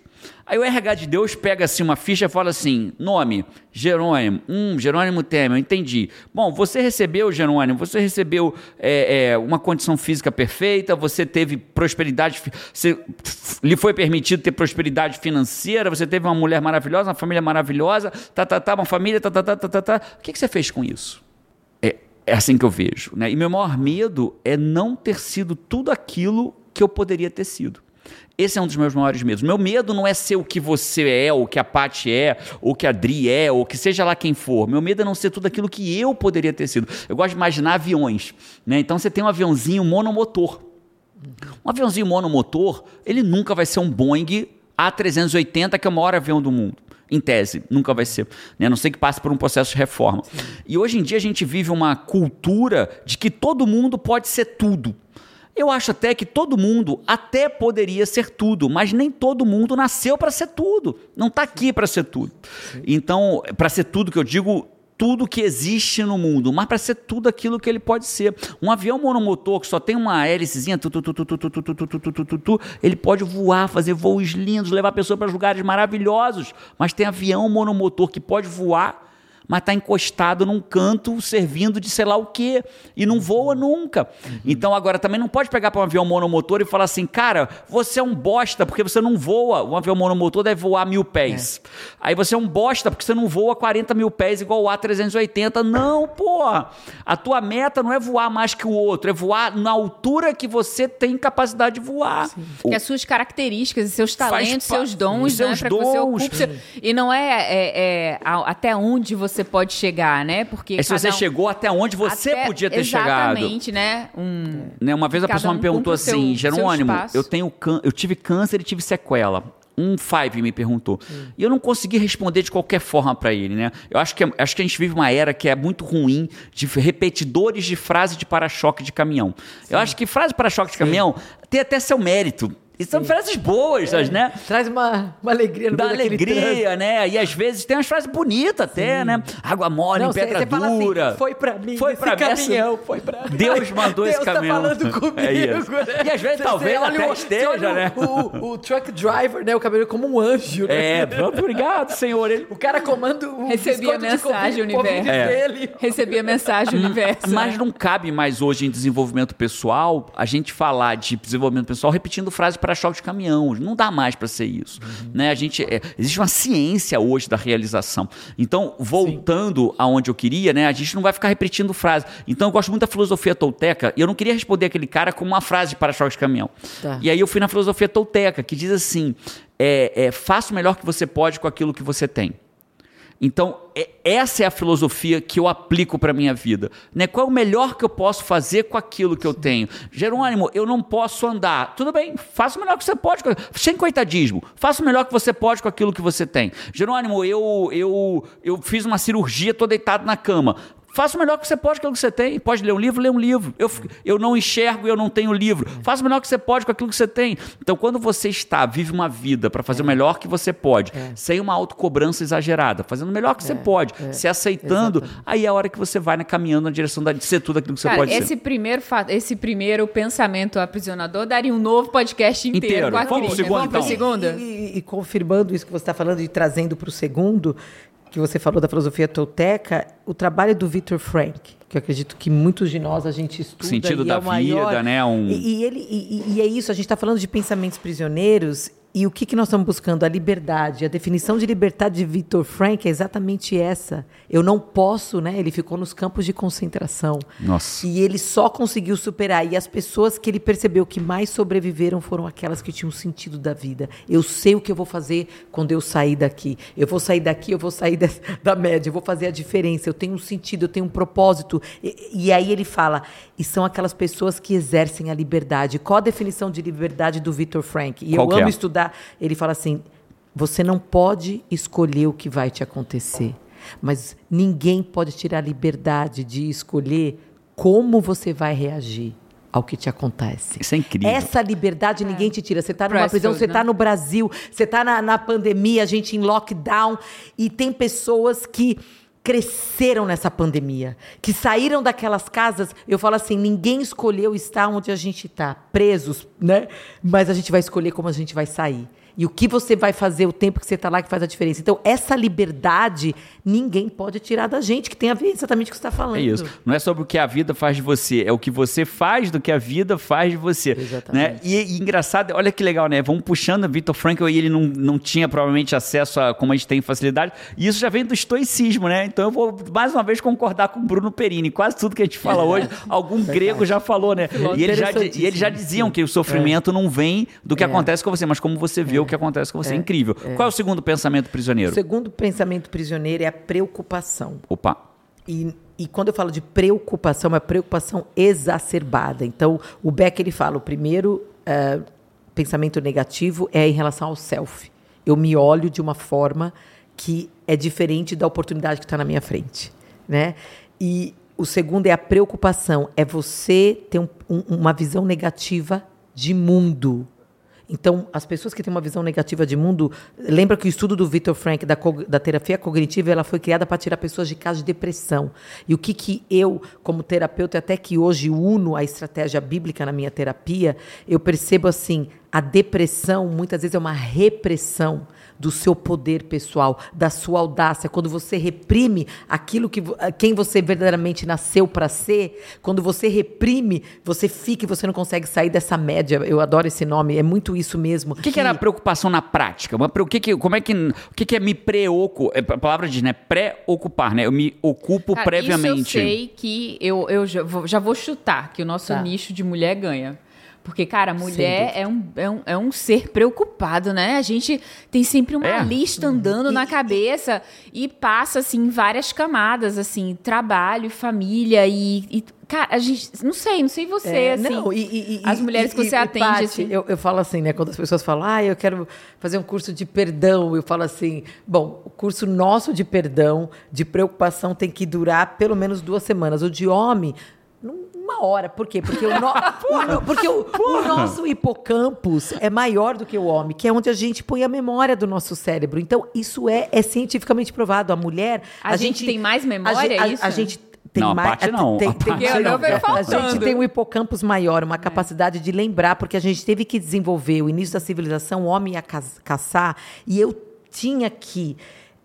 Aí o RH de Deus pega assim uma ficha e fala assim: nome, Jerônimo. Hum, Jerônimo Temer, entendi. Bom, você recebeu, Jerônimo, você recebeu é, é, uma condição física perfeita, você teve prosperidade, você, lhe foi permitido ter prosperidade financeira, você teve uma mulher maravilhosa, uma família maravilhosa, tá, tá, tá, uma família, tá, tá, tá, tá, tá, tá. O que, que você fez com isso? É, é assim que eu vejo. Né? E meu maior medo é não ter sido tudo aquilo que eu poderia ter sido. Esse é um dos meus maiores medos. Meu medo não é ser o que você é, ou que a Paty é, ou que a Dri é, ou que seja lá quem for. Meu medo é não ser tudo aquilo que eu poderia ter sido. Eu gosto de imaginar aviões. Né? Então você tem um aviãozinho monomotor. Um aviãozinho monomotor, ele nunca vai ser um Boeing A380, que é o maior avião do mundo. Em tese, nunca vai ser. Né? A não sei que passe por um processo de reforma. E hoje em dia a gente vive uma cultura de que todo mundo pode ser tudo. Eu acho até que todo mundo até poderia ser tudo, mas nem todo mundo nasceu para ser tudo. Não está aqui para ser tudo. Então, para ser tudo que eu digo, tudo que existe no mundo, mas para ser tudo aquilo que ele pode ser. Um avião monomotor que só tem uma hélicezinha, ele pode voar, fazer voos lindos, levar pessoas para lugares maravilhosos, mas tem avião monomotor que pode voar mas está encostado num canto servindo de sei lá o quê e não voa nunca. Então agora também não pode pegar para um avião monomotor e falar assim, cara, você é um bosta porque você não voa. Um avião monomotor deve voar mil pés. Aí você é um bosta porque você não voa 40 mil pés igual o A380. Não, pô. A tua meta não é voar mais que o outro, é voar na altura que você tem capacidade de voar. Que as suas características, seus talentos, seus dons, seus né? Pra que você dons. ocupe. E não é, é- é a- até onde você pode chegar, né? Porque. É se você um- chegou até onde você até- podia ter chegado. Exatamente, né? Um, Né, uma vez a Cada pessoa um me perguntou assim, seu Jerônimo, espaço." eu tenho cân- eu tive câncer e tive sequela. Um Five me perguntou. E eu não consegui responder de qualquer forma para ele, né? Eu acho que, acho que a gente vive uma era que é muito ruim de repetidores de frase de para-choque de caminhão. Eu acho que frase de para-choque de caminhão tem até seu mérito. E são frases boas, né? Traz uma, uma alegria no Dá alegria, né? E às vezes tem umas frases bonitas até, né? Água mole Não, pedra assim, dura. foi pra mim, Foi esse pra essa- caminhão, foi pra mim. Deus mandou esse Deus caminhão. tá falando comigo, É isso. né? E às vezes Cê- talvez cê olha até o- esteja, né? O, o, o truck driver, né? O caminhão como um anjo, né? É, obrigado, senhor. Ele- O cara comanda o Recebi a mensagem, Covid- universo. É. dele. Recebi a mensagem, universo. Mas não cabe mais hoje em desenvolvimento pessoal a gente falar de desenvolvimento pessoal repetindo frases para choque de caminhão. Não dá mais para ser isso. Né? A gente, é, existe uma ciência hoje da realização. Então, voltando aonde eu queria, né, a gente não vai ficar repetindo frases. Então, eu gosto muito da filosofia tolteca e eu não queria responder aquele cara com uma frase de para-choque de caminhão. Tá. E aí eu fui na filosofia tolteca, que diz assim: é, é, faça o melhor que você pode com aquilo que você tem. Então, é- essa é a filosofia que eu aplico para minha vida. Né? Qual é o melhor que eu posso fazer com aquilo que eu tenho? Jerônimo, eu não posso andar. Tudo bem, faça o melhor que você pode. Sem coitadismo. Faça o melhor que você pode com aquilo que você tem. Jerônimo, eu, eu, eu fiz uma cirurgia, estou deitado na cama. Faça o melhor que você pode com aquilo que você tem. Pode ler um livro, lê um livro. Eu, eu não enxergo e eu não tenho livro. Faça o melhor que você pode com aquilo que você tem. Então, quando você está, vive uma vida para fazer o melhor que você pode, sem uma autocobrança exagerada, fazendo o melhor que você pode, se aceitando, aí é a hora que você vai né, caminhando na direção de ser tudo aquilo que você Cara, pode esse ser. primeiro, esse primeiro pensamento aprisionador daria um novo podcast inteiro, Inteiro. com a Vamos Cris. segundo, Vamos então. segundo? E, e- e confirmando isso que você está falando e trazendo para o segundo, que você falou da filosofia tolteca, o trabalho do Viktor Frank, que eu acredito que muitos de nós a gente estuda. Sentido e da é o maior- vida, né? Um- E, e ele, e- e é isso, a gente está falando de pensamentos prisioneiros e o que, que nós estamos buscando? A liberdade. A definição de liberdade de Viktor Frank é exatamente essa. Eu não posso, né? Ele ficou nos campos de concentração. Nossa. E ele só conseguiu superar. E as pessoas que ele percebeu que mais sobreviveram foram aquelas que tinham sentido da vida. Eu sei o que eu vou fazer quando eu sair daqui. Eu vou sair daqui, eu vou sair da, da média, eu vou fazer a diferença. Eu tenho um sentido, eu tenho um propósito. E, e aí ele fala, e são aquelas pessoas que exercem a liberdade. Qual a definição de liberdade do Viktor Frank? E Qual eu é? amo Ele fala assim: você não pode escolher o que vai te acontecer, mas ninguém pode tirar a liberdade de escolher como você vai reagir ao que te acontece. Isso é incrível. Essa liberdade ninguém te tira. Você está numa Press prisão, você né? está no Brasil, você está na, na pandemia, a gente em lockdown, e tem pessoas que cresceram nessa pandemia, que saíram daquelas casas. Eu falo assim, ninguém escolheu estar onde a gente está, presos, né? Mas a gente vai escolher como a gente vai sair. E o que você vai fazer o tempo que você está lá que faz a diferença. Então, essa liberdade ninguém pode tirar da gente, que tem a ver exatamente com o que você está falando. É isso. Não é sobre o que a vida faz de você, é o que você faz do que a vida faz de você. Exatamente. Né? E, e engraçado, olha que legal, né? Vamos puxando Victor Frankl e ele não, não tinha provavelmente acesso a como a gente tem facilidade. E isso já vem do estoicismo, né? Então eu vou mais uma vez concordar com o Bruno Perini. Quase tudo que a gente fala hoje, algum grego já falou, né? E eles já, e eles já diziam que o sofrimento não vem do que É. acontece com você, mas como você vê o que acontece com você. É incrível. Qual é o segundo pensamento prisioneiro? O segundo pensamento prisioneiro é a preocupação. Opa. E, e quando eu falo de preocupação, é uma preocupação exacerbada. Então, o Beck ele fala: o primeiro eh, pensamento negativo é em relação ao self. Eu me olho de uma forma que é diferente da oportunidade que está na minha frente, né? E o segundo é a preocupação, é você ter um- um- uma visão negativa de mundo. Então, as pessoas que têm uma visão negativa de mundo, lembra que o estudo do Victor Frank da, da terapia cognitiva, ela foi criada para tirar pessoas de casos de depressão. E o que que eu, como terapeuta, até que hoje uno a estratégia bíblica na minha terapia, eu percebo assim, a depressão muitas vezes é uma repressão do seu poder pessoal, da sua audácia, quando você reprime aquilo que quem você verdadeiramente nasceu para ser, quando você reprime, você fica e você não consegue sair dessa média. Eu adoro esse nome, é muito isso mesmo. O que, que era a preocupação na prática? O que, que, como é que, o que, que é me preocupar? A palavra diz, né? Pré-ocupar, né? Eu me ocupo Cara, previamente. Isso eu sei que eu, eu já, vou, já vou chutar que o nosso Tá. nicho de mulher ganha. Porque, cara, mulher é um, é, um, é um ser preocupado, né? A gente tem sempre uma É. lista andando na cabeça e passa, assim, várias camadas, assim, trabalho, família e... e, cara, a gente... Não sei, não sei você, É, assim... não, e- e- e- as e- mulheres que e- você e, atende, assim... eu, eu falo assim, né? Quando as pessoas falam, ah, eu quero fazer um curso de perdão, eu falo assim, bom, o curso nosso de perdão, de preocupação, tem que durar pelo menos duas semanas. O de homem, uma hora. Por quê? Porque, o, no- o porque o, o nosso hipocampus é maior do que o homem, que é onde a gente põe a memória do nosso cérebro. Então, isso é, é cientificamente provado. A mulher. A gente tem mais memória, a, gente- a- é isso? a gente tem Não, a mais. Não. Tem, A tem, Paty tem- não. Vai a gente tem um hipocampus maior, uma capacidade de lembrar, porque a gente teve que desenvolver o início da civilização, o homem ia ca- caçar, e eu tinha que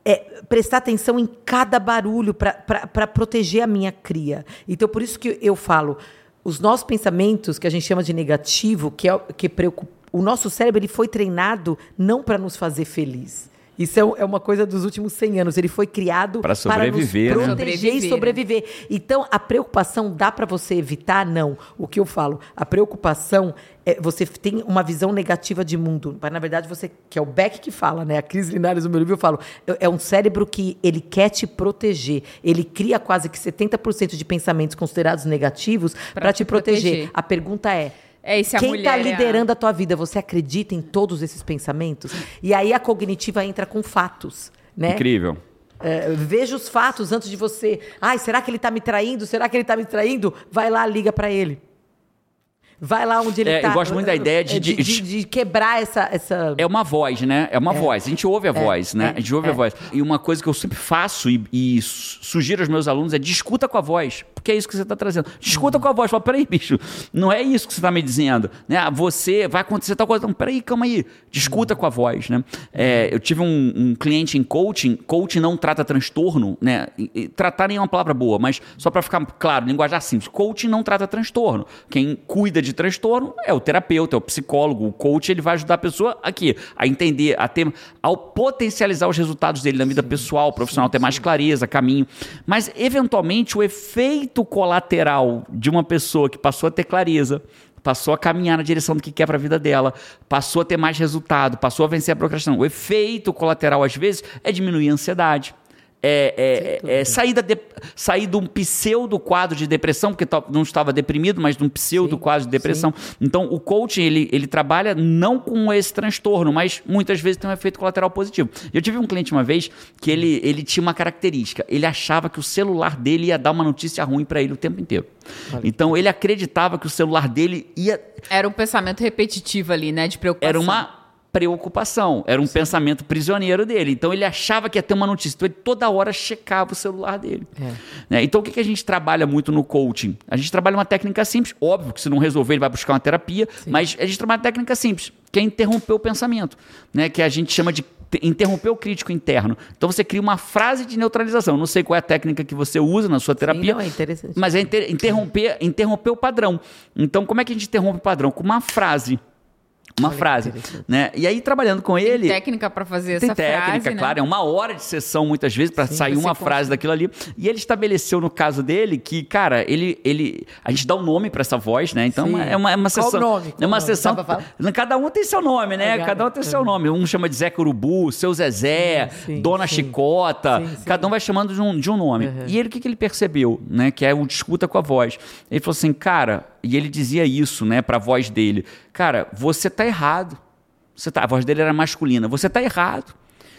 é, prestar atenção em cada barulho para proteger a minha cria. Então, por isso que eu falo, os nossos pensamentos, que a gente chama de negativo, que é que preocupa. O nosso cérebro ele foi treinado não para nos fazer feliz. Isso é é uma coisa dos últimos 100 anos. Ele foi criado Pra sobreviver, para né? nos proteger Sobreviver, e né? sobreviver viver. Então, a preocupação dá para você evitar? Não. O que eu falo, a preocupação é você tem uma visão negativa de mundo. Mas, na verdade, você, que é o Beck que fala, né? A Cris Linares, no meu livro, eu falo, é é um cérebro que ele quer te proteger. Ele cria quase que 70% de pensamentos considerados negativos para te te proteger. proteger. A pergunta é, É, e se a quem está mulher é a- liderando a tua vida? Você acredita em todos esses pensamentos? E aí a cognitiva entra com fatos, né? Incrível. É, veja os fatos antes de você. Ai, será que ele está me traindo? Será que ele está me traindo? Vai lá, liga para ele. Vai lá onde ele É, está. eu gosto muito da ideia de- de, de- de quebrar essa. essa... É uma voz, né? É uma voz. A gente ouve a voz, né? é, a gente ouve a é. voz. E uma coisa que eu sempre faço e, e su- sugiro aos meus alunos é discuta com a voz. Que é isso que você está trazendo. Discuta com a voz, fala, peraí, bicho, não é isso que você está me dizendo. Né? Você vai acontecer tal coisa. Não, peraí, calma aí. Discuta com a voz. Né? É, eu tive um, um cliente em coaching, coaching não trata transtorno, né? E- e tratar nem é uma palavra boa, mas só para ficar claro, linguajar simples. Coaching não trata transtorno. Quem cuida de transtorno é o terapeuta, é o psicólogo. O coach ele vai ajudar a pessoa aqui a entender, a ter, ao potencializar os resultados dele na vida pessoal, profissional, ter mais clareza, caminho. Mas, eventualmente, o efeito colateral de uma pessoa que passou a ter clareza, passou a caminhar na direção do que quer para a vida dela, passou a ter mais resultado, passou a vencer a procrastinação. O efeito colateral, às vezes, é diminuir a ansiedade. É, é, é sair, da de- sair de um pseudo quadro de depressão, porque tal- não estava deprimido, mas de um pseudo Sim, quadro de depressão. Então, o coaching, ele, ele trabalha não com esse transtorno, mas muitas vezes tem um efeito colateral positivo. Eu tive um cliente uma vez que ele, ele tinha uma característica. Ele achava que o celular dele ia dar uma notícia ruim para ele o tempo inteiro. Então, ele acreditava que o celular dele ia Era um pensamento repetitivo ali, né? De preocupação. era uma preocupação, era um pensamento prisioneiro dele. Então ele achava que ia ter uma notícia, então ele toda hora checava o celular dele. É. Né? Então o que, que a gente trabalha muito no coaching? A gente trabalha uma técnica simples, óbvio que se não resolver ele vai buscar uma terapia, mas a gente trabalha uma técnica simples, que é interromper o pensamento, né? que a gente chama de te- interromper o crítico interno. Então você cria uma frase de neutralização. Não sei qual é a técnica que você usa na sua terapia, não, é interessante. mas é inter- interromper, interromper o padrão. Então como é que a gente interrompe o padrão? Com uma frase. Uma Olha frase, né? E aí trabalhando com ele, técnica pra fazer tem essa técnica, frase, né? claro, é uma hora de sessão muitas vezes para sair uma consegue. frase daquilo ali. E ele estabeleceu no caso dele que, cara, ele, ele a gente dá um nome para essa voz, né? Então Sim. é uma, é uma Qual sessão, nome? Qual é uma nome? sessão. Pra Cada um tem seu nome, né? Legal. Cada um tem seu nome. Um chama de Zé Curubu, seu Zezé, Sim, sim, Dona sim. Chicota. Cada um vai chamando de um, de um nome. Uhum. E ele o que, que ele percebeu, né? Que é o discuta com a voz. Ele falou assim, cara, e ele dizia isso, né, para a voz dele. Cara, você tá errado. Você tá, a voz dele era masculina. Você tá errado.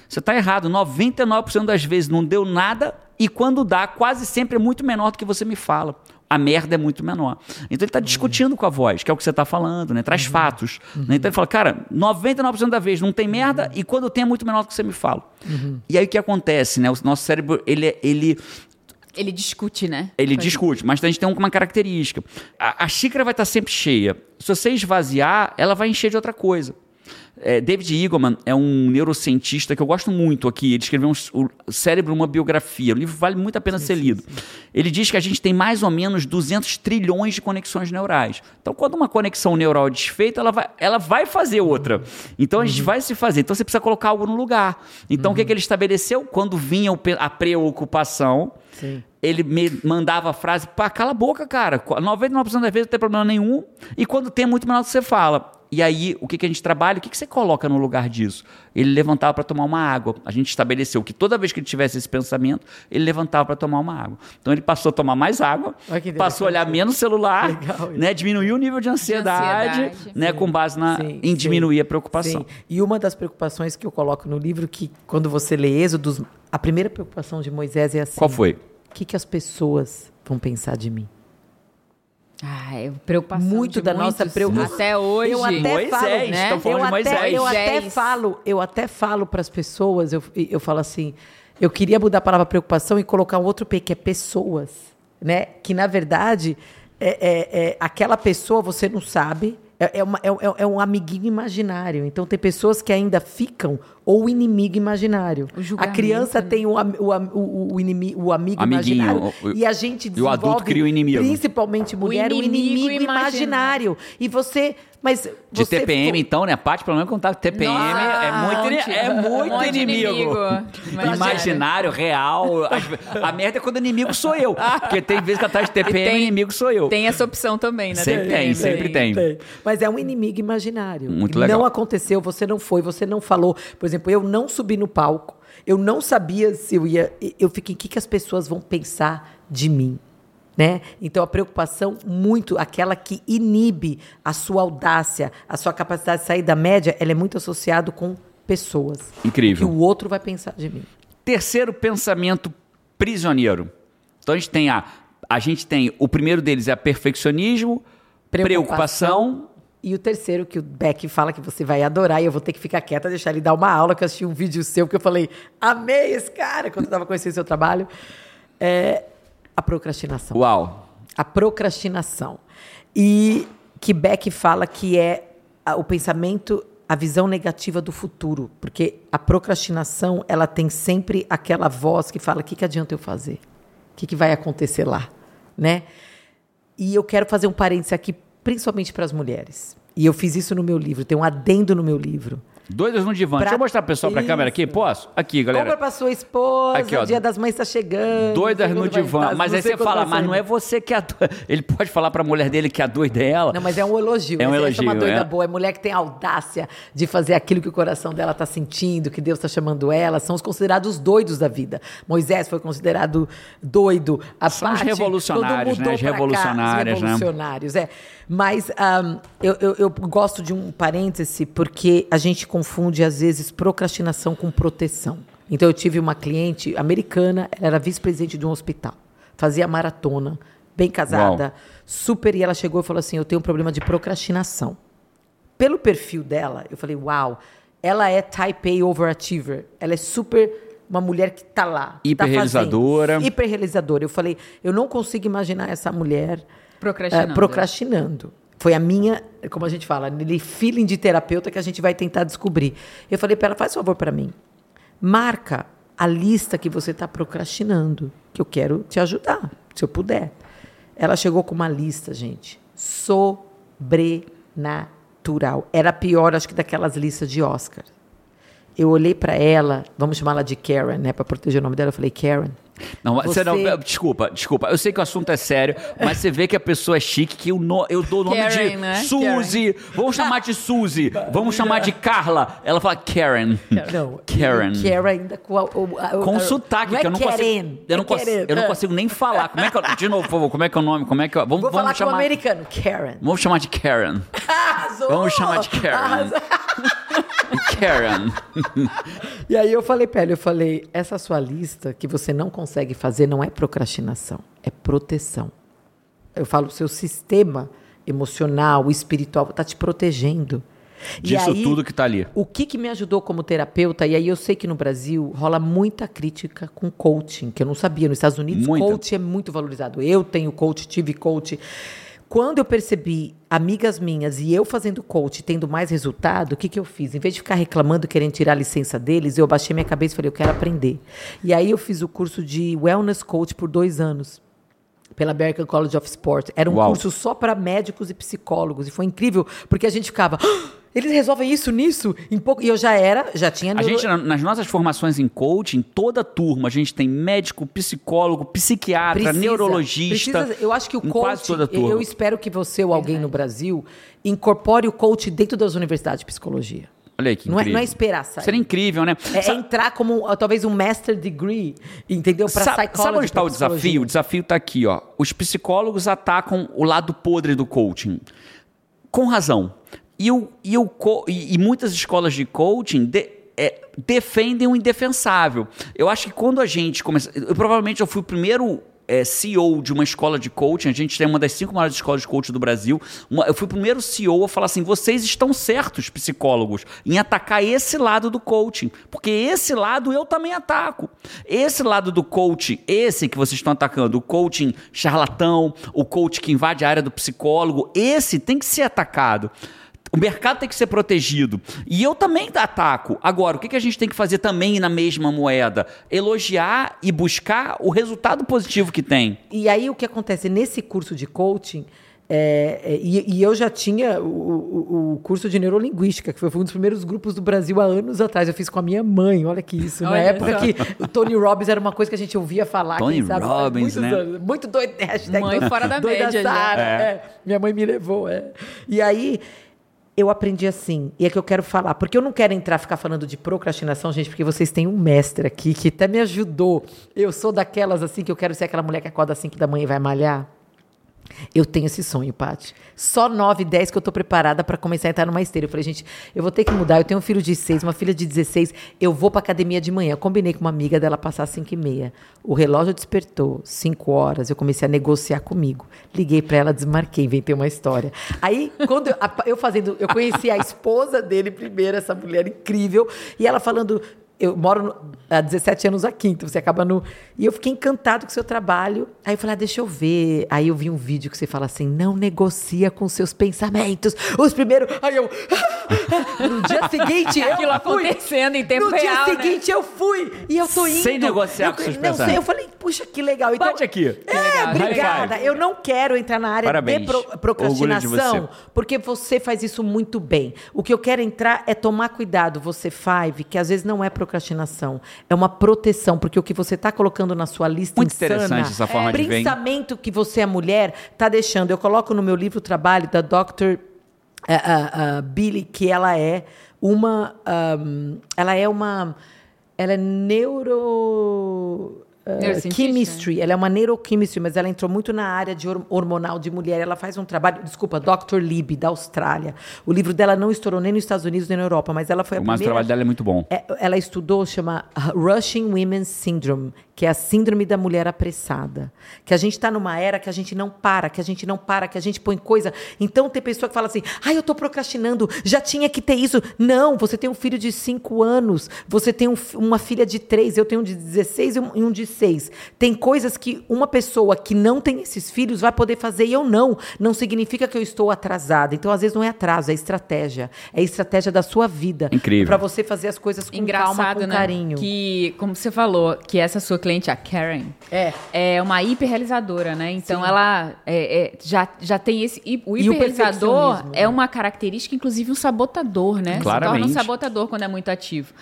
Você tá errado. 99% das vezes não deu nada e quando dá, quase sempre é muito menor do que você me fala. A merda é muito menor. Então ele está discutindo com a voz, que é o que você está falando, né? Traz fatos. né? Então ele fala, cara, 99% da vez não tem merda e quando tem é muito menor do que você me fala. E aí o que acontece, né? O nosso cérebro, ele, é- ele, Ele discute, né? ele a discute, mas a gente tem uma característica. A, a xícara vai estar sempre cheia. Se você esvaziar, ela vai encher de outra coisa. É, David Eagleman é um neurocientista que eu gosto muito aqui. Ele escreveu um, o Cérebro, uma biografia. O livro vale muito a pena ser lido. Ele diz que a gente tem mais ou menos 200 trilhões de conexões neurais. Então, quando uma conexão neural é desfeita, ela vai, ela vai fazer outra. Então, a gente vai se fazer. Então, você precisa colocar algo no lugar. Então, o que, que ele estabeleceu? Quando vinha a preocupação, Sim. Ele me mandava a frase, pá, cala a boca, cara. 99% das vezes não tem problema nenhum. E quando tem, é muito menor do que você fala. E aí, o que, que a gente trabalha? O que, que você coloca no lugar disso? Ele levantava para tomar uma água. A gente estabeleceu que toda vez que ele tivesse esse pensamento, ele levantava para tomar uma água. Então ele passou a tomar mais água, passou a olhar menos celular, Legal né, diminuiu o nível de ansiedade, ansiedade. né, com base na, Sim, em sim. diminuir a preocupação. Sim. E uma das preocupações que eu coloco no livro, que quando você lê Êxodos, a primeira preocupação de Moisés é assim: Qual foi? O que, que as pessoas vão pensar de mim? Ah, é preocupação Muito da nossa preocupação. Até hoje. Eu até Moisés, falo, né? estão falando eu de até, eu até falo, eu até falo para as pessoas, eu, eu falo assim, eu queria mudar a palavra preocupação e colocar um outro P que é pessoas, né? Que na verdade é, é- é aquela pessoa você não sabe. É, é uma- é- é- é um amiguinho imaginário. Então, tem pessoas que ainda ficam ou o inimigo imaginário. O a criança né? tem o, o, o, o, inimi- o amigo Amiguinho, imaginário. o- o- e a gente e o adulto desenvolve, cria o inimigo. Principalmente mulher, o inimigo, inimigo imaginário. E você. Mas De TPM, ficou- então, né? A Paty, pelo menos, contar TPM Nossa, é muito, monte. é muito de inimigo. inimigo. Imaginário. Real. A merda é quando o inimigo sou eu. Porque tem vezes que atrás de TPM, o tem- inimigo sou eu. Tem essa opção também, né? Sempre tem, sempre tem. Mas é um inimigo imaginário. Muito legal. Não aconteceu, você não foi, você não falou. Por exemplo, eu não subi no palco, eu não sabia se eu ia. Eu fiquei, o que, que as pessoas vão pensar de mim? Né? Então a preocupação muito, aquela que inibe a sua audácia, a sua capacidade de sair da média, ela é muito associado com pessoas. Incrível. O que o outro vai pensar de mim. Terceiro pensamento prisioneiro. Então a gente tem a, a gente tem o primeiro deles é perfeccionismo, preocupação. E o terceiro, que o Beck fala que você vai adorar, e eu vou ter que ficar quieta, deixar ele dar uma aula, que eu assisti um vídeo seu, que eu falei, amei esse cara, quando eu estava conhecendo seu trabalho. É A procrastinação. Uau. A procrastinação. E que Beck fala que é o pensamento, a visão negativa do futuro. Porque a procrastinação, ela tem sempre aquela voz que fala: o que, que adianta eu fazer? O que, que vai acontecer lá? Né? E eu quero fazer um parênteses aqui, principalmente para as mulheres. E eu fiz isso no meu livro, tem um adendo no meu livro. Doidas no divã. Pra- Deixa eu mostrar pro pessoal pra Isso. câmera aqui. Posso? Aqui, galera. Compra para sua esposa, Aqui, ó. o dia das mães está chegando. Doidas no divã. estar, Mas não aí você fala, mas não é você que é a doida. Ele pode falar pra mulher dele que é a doida é ela. Não, mas é um elogio. É um Essa- essa é uma elogio, doida é. boa. É mulher que tem audácia de fazer aquilo que o coração dela está sentindo, que Deus está chamando ela. São os considerados doidos da vida. Moisés foi considerado doido. A São os Paty, revolucionários, né? As pra cá, os né? revolucionários, é. Mas ahm, eu, eu- eu gosto de um parêntese porque a gente confunde, às vezes, procrastinação com proteção. Então, eu tive uma cliente americana, ela era vice-presidente de um hospital. Fazia maratona, bem casada, Uau. super. E ela chegou e falou assim: Eu tenho um problema de procrastinação. Pelo perfil dela, eu falei: Uau, ela é type A overachiever. Ela é super. Uma mulher que tá lá. tá Hiperrealizadora. fazendo. hiperrealizadora. Eu falei: Eu não consigo imaginar essa mulher Procrastinando. eh, procrastinando. Foi a minha, como a gente fala, aquele feeling de terapeuta que a gente vai tentar descobrir. Eu falei para ela: faz favor para mim. Marca a lista que você está procrastinando, que eu quero te ajudar, se eu puder. Ela chegou com uma lista, gente, sobrenatural. Era a pior, acho que, daquelas listas de Oscar. Eu olhei para ela, vamos chamá-la de Karen, né, para proteger o nome dela. Eu falei: Karen, Não, você... não, Você- desculpa, desculpa. Eu sei que o assunto é sério, mas você vê que a pessoa é chique, que eu, no- eu dou o nome Karen, de né? Suzy. Vamos chamar de Suzy. Vamos chamar de Carla. Ela fala Karen. Não, Karen. Karen ainda com a, o- a- Com a- sotaque, não é que eu não Karen, consigo. Eu não, é consigo, Karen. eu não consigo nem falar. Como é que eu, de novo, por favor, como é que é o nome? Como é que eu, vamos, Vou falar vamos com o chamar. americano, Karen. Vamos chamar de Karen. Arrasou! Vamos chamar de Karen. Arrasou. Karen. E aí eu falei pra ela, eu falei, essa sua lista que você não consegue fazer não é procrastinação, é proteção. Eu falo, seu sistema emocional, espiritual, está te protegendo. E Disso aí, tudo que tá ali. O que, que me ajudou como terapeuta, e aí eu sei que no Brasil rola muita crítica com coaching, que eu não sabia. Nos Estados Unidos, Muita. coach é muito valorizado. Eu tenho coach, tive coach. Quando eu percebi amigas minhas e eu fazendo coach tendo mais resultado, o que, que eu fiz? Em vez de ficar reclamando, querendo tirar a licença deles, eu baixei minha cabeça e falei, eu quero aprender. E aí eu fiz o curso de Wellness Coach por dois anos pela American College of Sport. Era um Uau. curso só para médicos e psicólogos. E foi incrível, porque a gente ficava. "Ah, eles resolvem isso nisso? Em pouco... E eu já era, já tinha. A neuro- gente, na- nas nossas formações em coaching, toda turma, a gente tem médico, psicólogo, psiquiatra, Precisa, neurologista. precisa- eu acho que o em coach. quase toda a eu- espero que você ou alguém no Brasil incorpore o coach dentro das universidades de psicologia. Olha aí que Não é, não é esperar sair. Seria incrível, né? É, Sa- entrar como talvez um master degree, entendeu? Para psychology. sabe onde está o desafio? O desafio está aqui, ó. Os psicólogos atacam o lado podre do coaching. Com razão. E, o, e, o, e, e muitas escolas de coaching de- é, defendem o indefensável. Eu acho que quando a gente começa. Eu provavelmente eu fui o primeiro. é, CEO de uma escola de coaching, a gente tem uma das cinco maiores escolas de coaching do Brasil. Uma- eu fui o primeiro CEO a falar assim: vocês estão certos, psicólogos, em atacar esse lado do coaching, porque esse lado eu também ataco. Esse lado do coaching, esse que vocês estão atacando, o coaching charlatão, o coach que invade a área do psicólogo, esse tem que ser atacado. O mercado tem que ser protegido. E eu também ataco. Agora, o que que a gente tem que fazer também na mesma moeda? Elogiar e buscar o resultado positivo que tem. E aí o que acontece nesse curso de coaching, é, é, e, e eu já tinha o, o- o curso de neurolinguística, que foi um dos primeiros grupos do Brasil há anos atrás. Eu fiz com a minha mãe, olha que isso. Na Olha época só. que o Tony Robbins era uma coisa que a gente ouvia falar. Tony sabe, Robbins, né? anos. Muito doido. Hashtag Mãe doida- fora da doida média. Sara, É. é. Minha mãe me levou, é. E aí eu aprendi assim, e é que eu quero falar, porque eu não quero entrar ficar falando de procrastinação, gente, porque vocês têm um mestre aqui que até me ajudou. Eu sou daquelas assim que eu quero ser aquela mulher que acorda às 5 da manhã e vai malhar. Eu tenho esse sonho, Paty. Só 9, 10 que eu tô preparada para começar a entrar numa esteira. Eu falei, gente, eu vou ter que mudar. Eu tenho um filho de 6, uma filha de 16. Eu vou pra academia de manhã. Eu combinei com uma amiga dela passar às 5 e meia. O relógio despertou, 5 horas. Eu comecei a negociar comigo. Liguei para ela, desmarquei, inventei uma história. Aí, quando eu, a- eu fazendo, eu conheci a esposa dele primeiro, essa mulher incrível, e ela falando. Eu moro no- há 17 anos aqui, então você acaba no. E eu fiquei encantado com o seu trabalho. Aí eu falei, ah, deixa eu ver. Aí eu vi um vídeo que você fala assim: não negocia com seus pensamentos. Os primeiros. Aí eu. no dia seguinte, eu. Aquilo fui. acontecendo em tempo No real, dia né? seguinte eu fui. E eu tô indo. Sem negociar eu, com seus não sei, pensamentos. Eu falei, puxa, que legal. Então, Bate aqui. é, legal, obrigada. Eu não quero entrar na área Parabéns. de pro- Orgulho de procrastinação, você. porque você faz isso muito bem. O que eu quero entrar é tomar cuidado, você five, que às vezes não é procrastinação, é uma proteção, porque o que você está colocando na sua lista Muito insana, interessante essa forma de ver, hein? pensamento que você é mulher, tá deixando. Eu coloco no meu livro o trabalho da Dr. ah, ah, ah, Billy, que ela é uma. ahm, ela é uma. Ela é neuro. Ah, chemistry, ela é uma neurochemistry, mas ela entrou muito na área de hor- hormonal de mulher. Ela faz um trabalho, desculpa, Dr. Lib, da Austrália. O livro dela não estourou nem nos Estados Unidos nem na Europa, mas ela foi a Mas o primeira. trabalho dela é muito bom. É, ela estudou, chama Rushing Women's Syndrome, que é a síndrome da mulher apressada. Que a gente está numa era que a gente não para, que a gente não para, que a gente põe coisa. Então tem pessoa que fala assim: ai, eu estou procrastinando, já tinha que ter isso. Não, você tem um filho de 5 anos, você tem um uma filha de 3, eu tenho um de 16 e um, e um de 6. Tem coisas que uma pessoa que não tem esses filhos vai poder fazer e eu não. Não significa que eu estou atrasada. Então, às vezes, não é atraso, é estratégia. É estratégia da sua vida. Incrível. Para você fazer as coisas com calma, Engraçado, com né? carinho. Que, como você falou, que essa sua cliente, a Karen, É. é uma hiperrealizadora, né? Então ela é, é, já, já tem esse. O E o hiperrealizador é né? uma característica, inclusive, um sabotador, né? Se torna Claramente. um sabotador quando é muito ativo.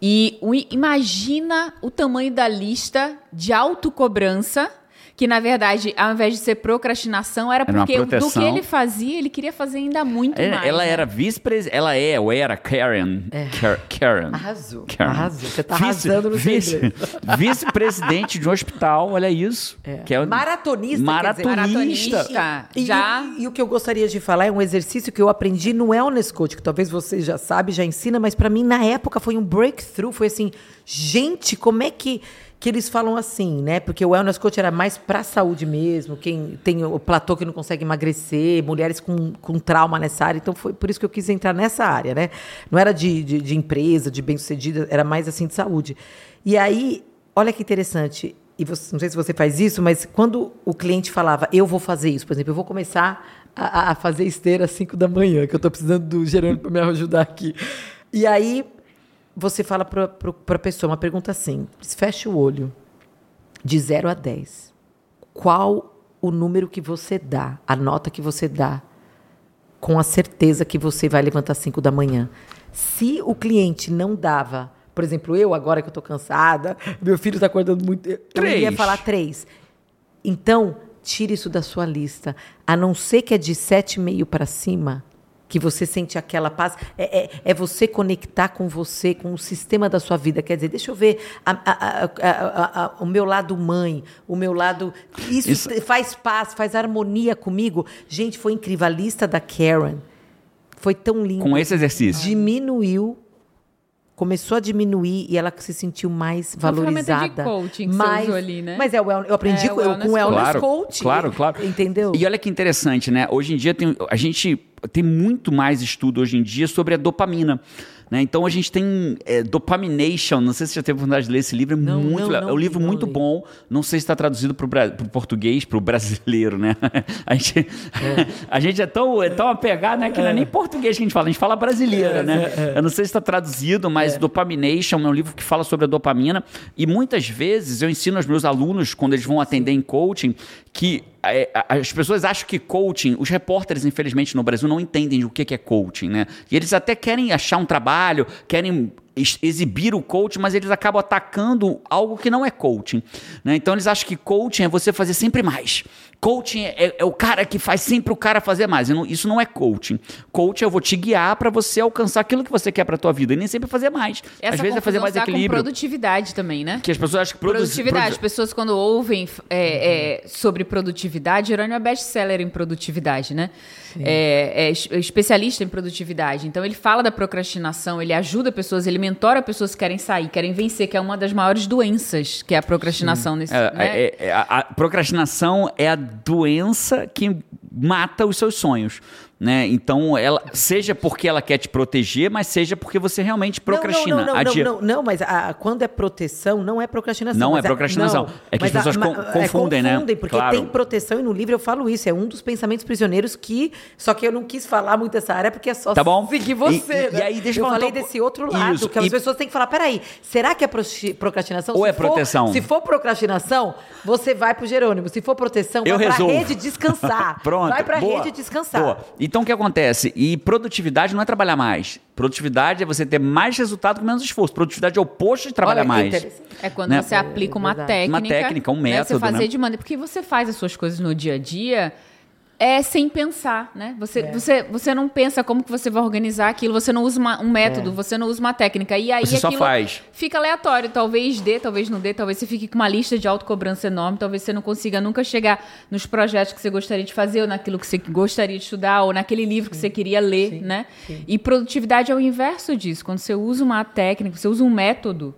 E o- imagina o tamanho da lista de autocobrança. Que, na verdade, ao invés de ser procrastinação, era Era porque do que ele fazia, ele queria fazer ainda muito Ela, mais. ela né? era vice-presidente. Ela é, ou era Karen. Car- Karen. Arrasou. Karen. Arrasou. Você tá Vice- arrasando no vice-. Vice-presidente de um hospital, olha isso. Que é o- Maratonista, quer dizer, Maratonista. Maratonista. E, já. e- e o que eu gostaria de falar é um exercício que eu aprendi no Wellness Coach, que talvez você já sabe, já ensina, mas para mim na época foi um breakthrough, foi assim, gente, como é que que eles falam assim, né? Porque o Wellness Coach era mais para saúde mesmo, quem tem o platô que não consegue emagrecer, mulheres com, com trauma nessa área, então foi por isso que eu quis entrar nessa área, né? Não era de, de, de empresa, de bem-sucedida, era mais assim de saúde. E aí, olha que interessante, e você- não sei se você faz isso, mas quando o cliente falava, eu vou fazer isso, por exemplo, eu vou começar a, a fazer esteira às 5 da manhã, que eu estou precisando do Gerônimo para me ajudar aqui. E aí você fala para a pessoa uma pergunta assim: fecha o olho, de 0 a 10. Qual o número que você dá, a nota que você dá, com a certeza que você vai levantar às 5 da manhã? Se o cliente não dava, por exemplo, eu agora que eu estou cansada, meu filho está acordando muito, eu Três. falar três. Então, tire isso da sua lista. A não ser que é de 7,5 para cima, que você sente aquela paz, é, é, é você conectar com você, com o sistema da sua vida. Quer dizer, deixa eu ver a- a- a- a- a- o meu lado mãe, o meu lado. Isso, Isso- faz paz, faz harmonia comigo. Gente, foi incrível. A lista da Karen foi tão linda. Com esse exercício. Diminuiu. Começou a diminuir e ela se sentiu mais Uma ferramenta de valorizada. coaching que você mais, usou ali, né? Mas é, eu aprendi É, com, o wellness com o Wellness Claro, Coach. claro, claro. Entendeu? E olha que interessante, né? Hoje em dia tem, a gente tem muito mais estudo hoje em dia sobre a dopamina. Né? Então a gente tem é, Dopamination, não sei se você já teve a oportunidade de ler esse livro, é Não, muito não, não é um li, livro muito li. bom, não sei se está traduzido para o português, para o brasileiro, né? A gente é. a gente é tão, é tão apegado, né? Que não é nem português que a gente fala, a gente fala brasileira, né? Eu não sei se está traduzido, mas Dopamination é um livro que fala sobre a dopamina e muitas vezes eu ensino aos meus alunos, quando eles vão atender em coaching, que é, as pessoas acham que coaching, os repórteres, infelizmente, no Brasil não entendem o que é coaching, né? E eles até querem achar um trabalho, querem exibir o coaching, mas eles acabam atacando algo que não é coaching. Né? Então eles acham que coaching é você fazer sempre mais. Coaching é, é o cara que faz sempre o cara fazer mais. Não- Isso não é coaching. Coaching eu vou te guiar para você alcançar aquilo que você quer para tua vida e nem sempre fazer mais. Essa Às vezes é fazer mais tá com equilíbrio. produtividade também, né? Que as pessoas acham que. Produtividade. As pessoas, quando ouvem é, é, sobre produtividade, Jerônimo é best-seller em produtividade, né? É, é es- especialista em produtividade. Então, ele fala da procrastinação, ele ajuda pessoas, ele mentora pessoas que querem sair, querem vencer, que é uma das maiores doenças, que é a procrastinação nesse. É, né? é- é- a, a procrastinação é a doença que mata os seus sonhos. Né? Então, ela, seja porque ela quer te proteger, mas seja porque você realmente procrastina. Não, não, não, adia. não, não, não, mas a- quando é proteção, não é procrastinação. Não mas é procrastinação. não, É que as pessoas con- confundem, né? confundem, porque Claro. tem proteção e no livro eu falo isso. É um dos pensamentos prisioneiros que. Só que eu não quis falar muito essa área porque é só Tá bom. seguir você. E- e- né? e aí, deixa eu eu falei desse outro lado, isso, que as e- pessoas têm que falar: peraí, será que é procrastinação? Ou Se é for- proteção? Se for procrastinação, você vai pro Jerônimo. Se for proteção, Eu vai resolvo. pra rede descansar. Pronto. Vai pra boa, rede descansar. boa. Então o que acontece? E produtividade não é trabalhar mais. Produtividade é você ter mais resultado com menos esforço. Produtividade é o oposto de trabalhar Olha, é mais. É quando Né? você aplica uma verdade. técnica. Uma técnica, um né? método, Você fazer né? de maneira. Porque você faz as suas coisas no dia a dia. É sem pensar, né? Você, É. você, você não pensa como que você vai organizar aquilo, você não usa uma- um É. método, você não usa uma técnica. E aí Você só faz. fica aleatório. Talvez dê, talvez não dê, talvez você fique com uma lista de autocobrança enorme, talvez você não consiga nunca chegar nos projetos que você gostaria de fazer, ou naquilo que você gostaria de estudar, ou naquele livro que você queria ler, né? E produtividade é o inverso disso. Quando você usa uma técnica, você usa um método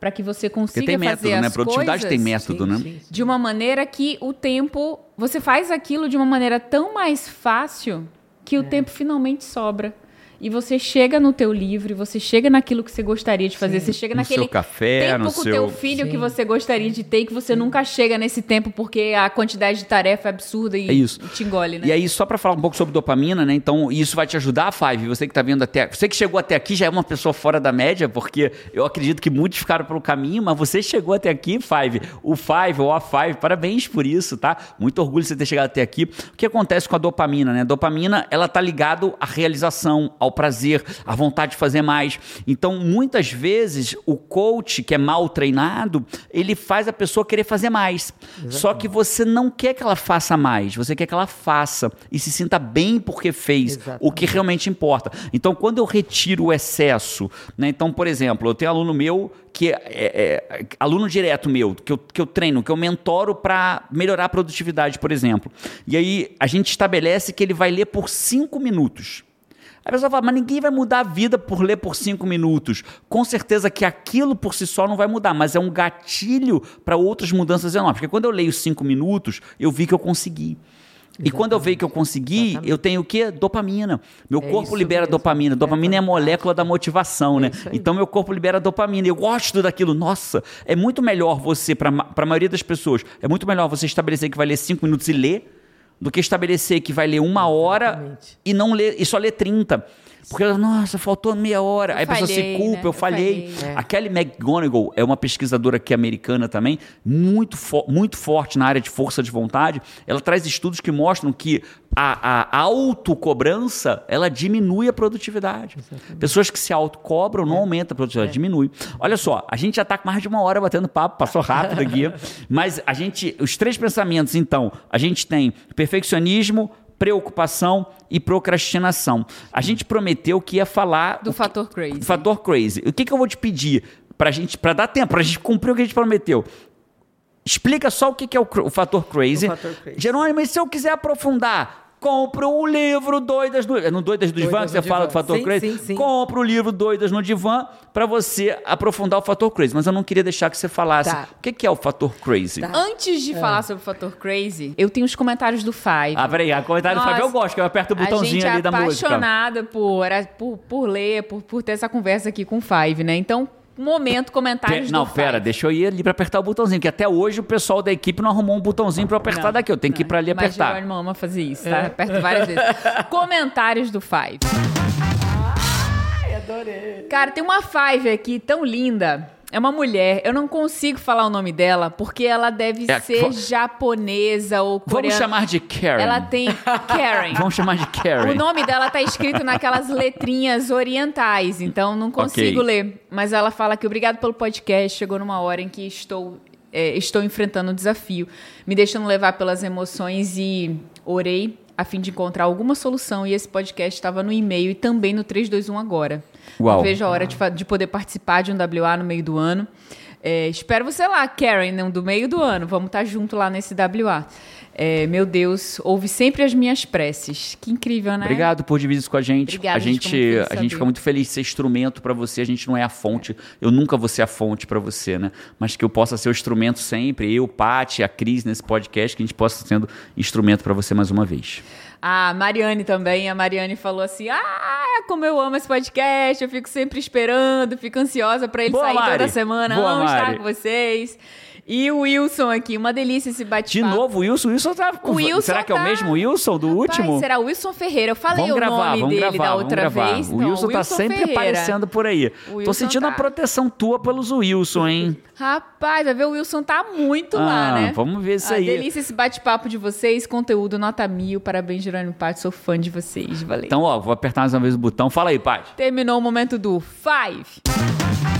para que você Porque consiga tem fazer método, as né? Produtividade coisas tem método, Sim, né? sim, sim. de uma maneira que o tempo você faz aquilo de uma maneira tão mais fácil que É. o tempo finalmente sobra. E você chega no teu livro, e você chega naquilo que você gostaria de fazer, você chega No naquele seu café, tempo no com o seu- teu filho que Sim. você gostaria de ter e que você nunca chega nesse tempo porque a quantidade de tarefa é absurda e É isso. te engole, né? E aí, só pra falar um pouco sobre dopamina, né? Então, isso vai te ajudar, Five. Você que tá vendo até. Você que chegou até aqui já é uma pessoa fora da média, porque eu acredito que muitos ficaram pelo caminho, mas você chegou até aqui, Five. O Five ou a Five, parabéns por isso, tá? Muito orgulho de você ter chegado até aqui. O que acontece com a dopamina, né? A dopamina, ela tá ligado à realização, ao prazer, à vontade de fazer mais. Então, muitas vezes, o coach que é mal treinado, ele faz a pessoa querer fazer mais. Só que você não quer que ela faça mais, você quer que ela faça e se sinta bem porque fez Exatamente. o que realmente importa. Então, quando eu retiro o excesso, né? Então, por exemplo, eu tenho aluno meu que é, é- aluno direto meu, que eu, que eu treino, que eu mentoro para melhorar a produtividade, por exemplo. E aí a gente estabelece que ele vai ler por cinco minutos. Aí a pessoa fala, mas ninguém vai mudar a vida por ler por cinco minutos. Com certeza que aquilo por si só não vai mudar, mas é um gatilho para outras mudanças enormes. Porque quando eu leio cinco minutos, eu vi que eu consegui. E quando eu vejo que eu consegui, Exatamente. eu tenho o quê? Dopamina. Meu É corpo libera mesmo. dopamina. Dopamina é, a molécula da motivação, né? isso aí. Então meu corpo libera dopamina. Eu gosto daquilo. Nossa, é muito melhor você, para a maioria das pessoas, é muito melhor você estabelecer que vai ler cinco minutos e ler do que estabelecer que vai ler uma hora Exatamente. e não ler e só ler 30. Porque, nossa, faltou meia hora. Aí a pessoa se falhei, culpa, né? eu Eu falhei. falhei. A Kelly McGonigal é uma pesquisadora aqui americana também, muito, fo- muito forte na área de força de vontade. Ela traz estudos que mostram que a, a autocobrança, ela diminui a produtividade. Pessoas que se autocobram não aumenta a produtividade, diminui. Olha só, a gente já está com mais de uma hora batendo papo, passou rápido aqui. mas a gente, os três pensamentos, então, a gente tem perfeccionismo, preocupação e procrastinação. A gente prometeu que ia falar Do fator crazy. do fator crazy. O que, que eu vou te pedir pra gente, para dar tempo, pra gente cumprir o que a gente prometeu? Explica só o que, que é o, o fator crazy. O fator crazy. Jerônimo, e se eu quiser aprofundar? Compro o livro Doidas do... É no Doidas do Divã que você no fala do fator Sim, crazy? sim, sim. Compro o livro Doidas no Divã pra você aprofundar o fator crazy. Mas eu não queria deixar que você falasse. Tá. O que, que é o fator crazy? Tá. Antes de falar sobre o fator crazy, eu tenho os comentários do Five. Ah, peraí, a comentário do Nossa, Fábio eu gosto, que eu aperto o botãozinho é ali da música. apaixonada por, por, por ler, por, por ter essa conversa aqui com o Five, né? Então, um momento, comentários Pe- não, do pera, deixa eu ir ali pra apertar o botãozinho, que até hoje o pesal da equipe não arrumou um botãozinho pra eu apertar Não, daqui. Eu tenho que ir pra ali Mas apertar. Jerônimo ama fazer isso, tá? Aperto várias vezes. Comentários do Five. Ai, adorei. Cara, tem uma Five aqui tão linda. É uma mulher. Eu não consigo falar o nome dela porque ela deve É, ser japonesa ou Vamos coreana. chamar de Karen. Ela tem Karen. Vamos chamar de Karen. O nome dela tá escrito naquelas letrinhas orientais, então não consigo Ok. ler. Mas ela fala que obrigado pelo podcast, chegou numa hora em que estou, é, estou enfrentando um desafio, me deixando levar pelas emoções e orei a fim de encontrar alguma solução e esse podcast estava no e-mail e também no 321 agora. Uau. Não vejo a hora de, de poder participar de um WA no meio do ano. É, espero você lá, Karen, não, do meio do ano. Vamos estar junto lá nesse WA. É, meu Deus, ouve sempre as minhas preces. Que incrível, né? Obrigado por dividir isso com a gente. Obrigada, a gente gente, fica muito feliz de a gente fica muito feliz de ser instrumento pra você. A gente não é a fonte. Eu nunca vou ser a fonte pra você, né? Mas que eu possa ser o instrumento sempre. Eu, Paty, a Cris nesse podcast, que a gente possa sendo instrumento pra você mais uma vez. A Mariane também, a Mariane falou assim: Ah, como eu amo esse podcast, eu fico sempre esperando, fico ansiosa pra ele Boa, sair Mari. toda semana, Boa, amo estar Mari. com vocês. E o Wilson aqui, uma delícia esse De bate-papo. novo, o Wilson. O Wilson tá. O Wilson será que é o tá- mesmo Wilson do Rapaz, último? será o Wilson Ferreira? Eu falei Vamos o gravar, nome dele gravar, da outra vez. O Não, Wilson tá sempre Ferreira. aparecendo por aí. Tô Wilson sentindo tá. a proteção tua pelos Wilson, hein? Rapaz, vai ver, o Wilson tá muito lá, Ah, né? vamos ver isso Ah, aí. Delícia esse bate-papo de vocês, conteúdo nota mil. Parabéns, Jerônimo Pátio, sou fã de vocês. Valeu. Então, ó, vou apertar mais uma vez o botão. Fala aí, Paty. Terminou o momento do Five.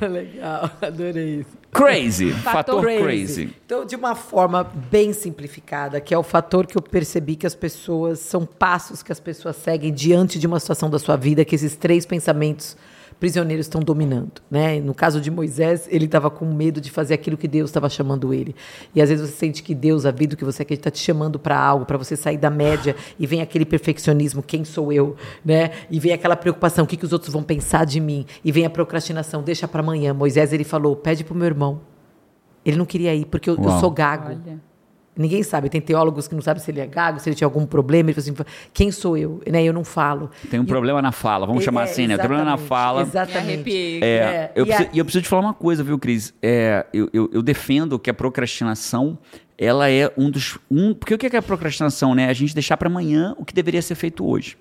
Legal, adorei isso. Crazy. Fator Fator crazy. Então, de uma forma bem simplificada, que é o fator que eu percebi que as pessoas são passos que as pessoas seguem diante de uma situação da sua vida, que esses três pensamentos prisioneiros estão dominando, né? No caso de Moisés, ele estava com medo de fazer aquilo que Deus estava chamando ele. E às vezes você sente que Deus, a vida que você acredita, está te chamando para algo, para você sair da média e vem aquele perfeccionismo, quem sou eu, né? E vem aquela preocupação, o que, que os outros vão pensar de mim? E vem a procrastinação, deixa para amanhã. Moisés ele falou, pede pro meu irmão. Ele não queria ir porque eu, eu sou gago. Olha. Ninguém sabe. Tem teólogos que não sabem se ele é gago, se ele tinha algum problema. Ele falou assim: quem sou eu? Né? Eu não falo. Tem um E- problema na fala, vamos É, chamar assim, né? Tem problema na fala. Me Exatamente. arrepiei. É, É, eu e preciso, a- e eu preciso te falar uma coisa, viu, Cris? É, eu, eu, eu defendo que a procrastinação, ela é um dos... Um, porque o que é que é a procrastinação, né? A gente deixar para amanhã o que deveria ser feito hoje.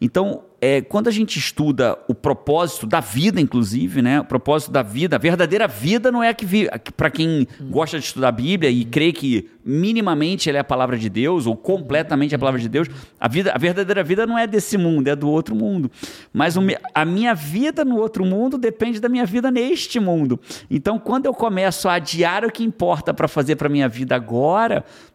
Então, é, quando a gente estuda o propósito da vida, inclusive, né? O propósito da vida, a verdadeira vida não é a que vi, para quem gosta de estudar a Bíblia e crê que minimamente ela é a palavra de Deus ou completamente a palavra de Deus, a vida, a verdadeira vida não é desse mundo, é do outro mundo. Mas o a minha vida no outro mundo depende da minha vida neste mundo. Então, quando eu começo a adiar o que importa para fazer para minha vida agora,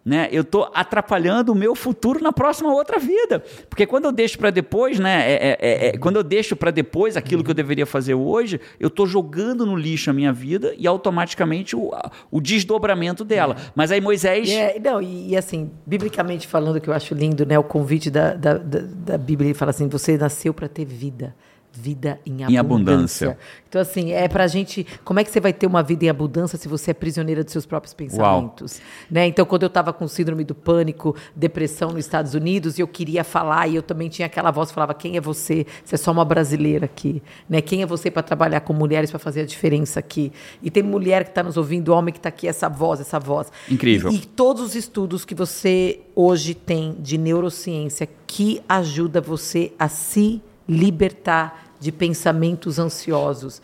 né? Eu tô atrapalhando o meu futuro na próxima outra vida. Porque quando eu deixo para depois, né? é- é- é- é- quando eu deixo para depois aquilo que eu deveria fazer hoje, eu tô jogando no lixo a minha vida e automaticamente o, o desdobramento dela. Mas aí Moisés. E é- não, e, e assim, biblicamente falando, que eu acho lindo, né? O convite da, da, da, da Bíblia ele fala assim: você nasceu para ter vida. Vida em abundância. Em abundância. Então, assim, é pra gente. Como é que você vai ter uma vida em abundância se você é prisioneira dos seus próprios pensamentos? Né? Então, quando eu estava com síndrome do pânico, depressão nos Estados Unidos, e eu queria falar, e eu também tinha aquela voz que falava: quem é você? Você é só uma brasileira aqui. Né? Quem é você para trabalhar com mulheres para fazer a diferença aqui? E tem mulher que está nos ouvindo, homem que está aqui, essa voz, essa voz. Incrível. E, e todos os estudos que você hoje tem de neurociência que ajuda você a se libertar de pensamentos ansiosos.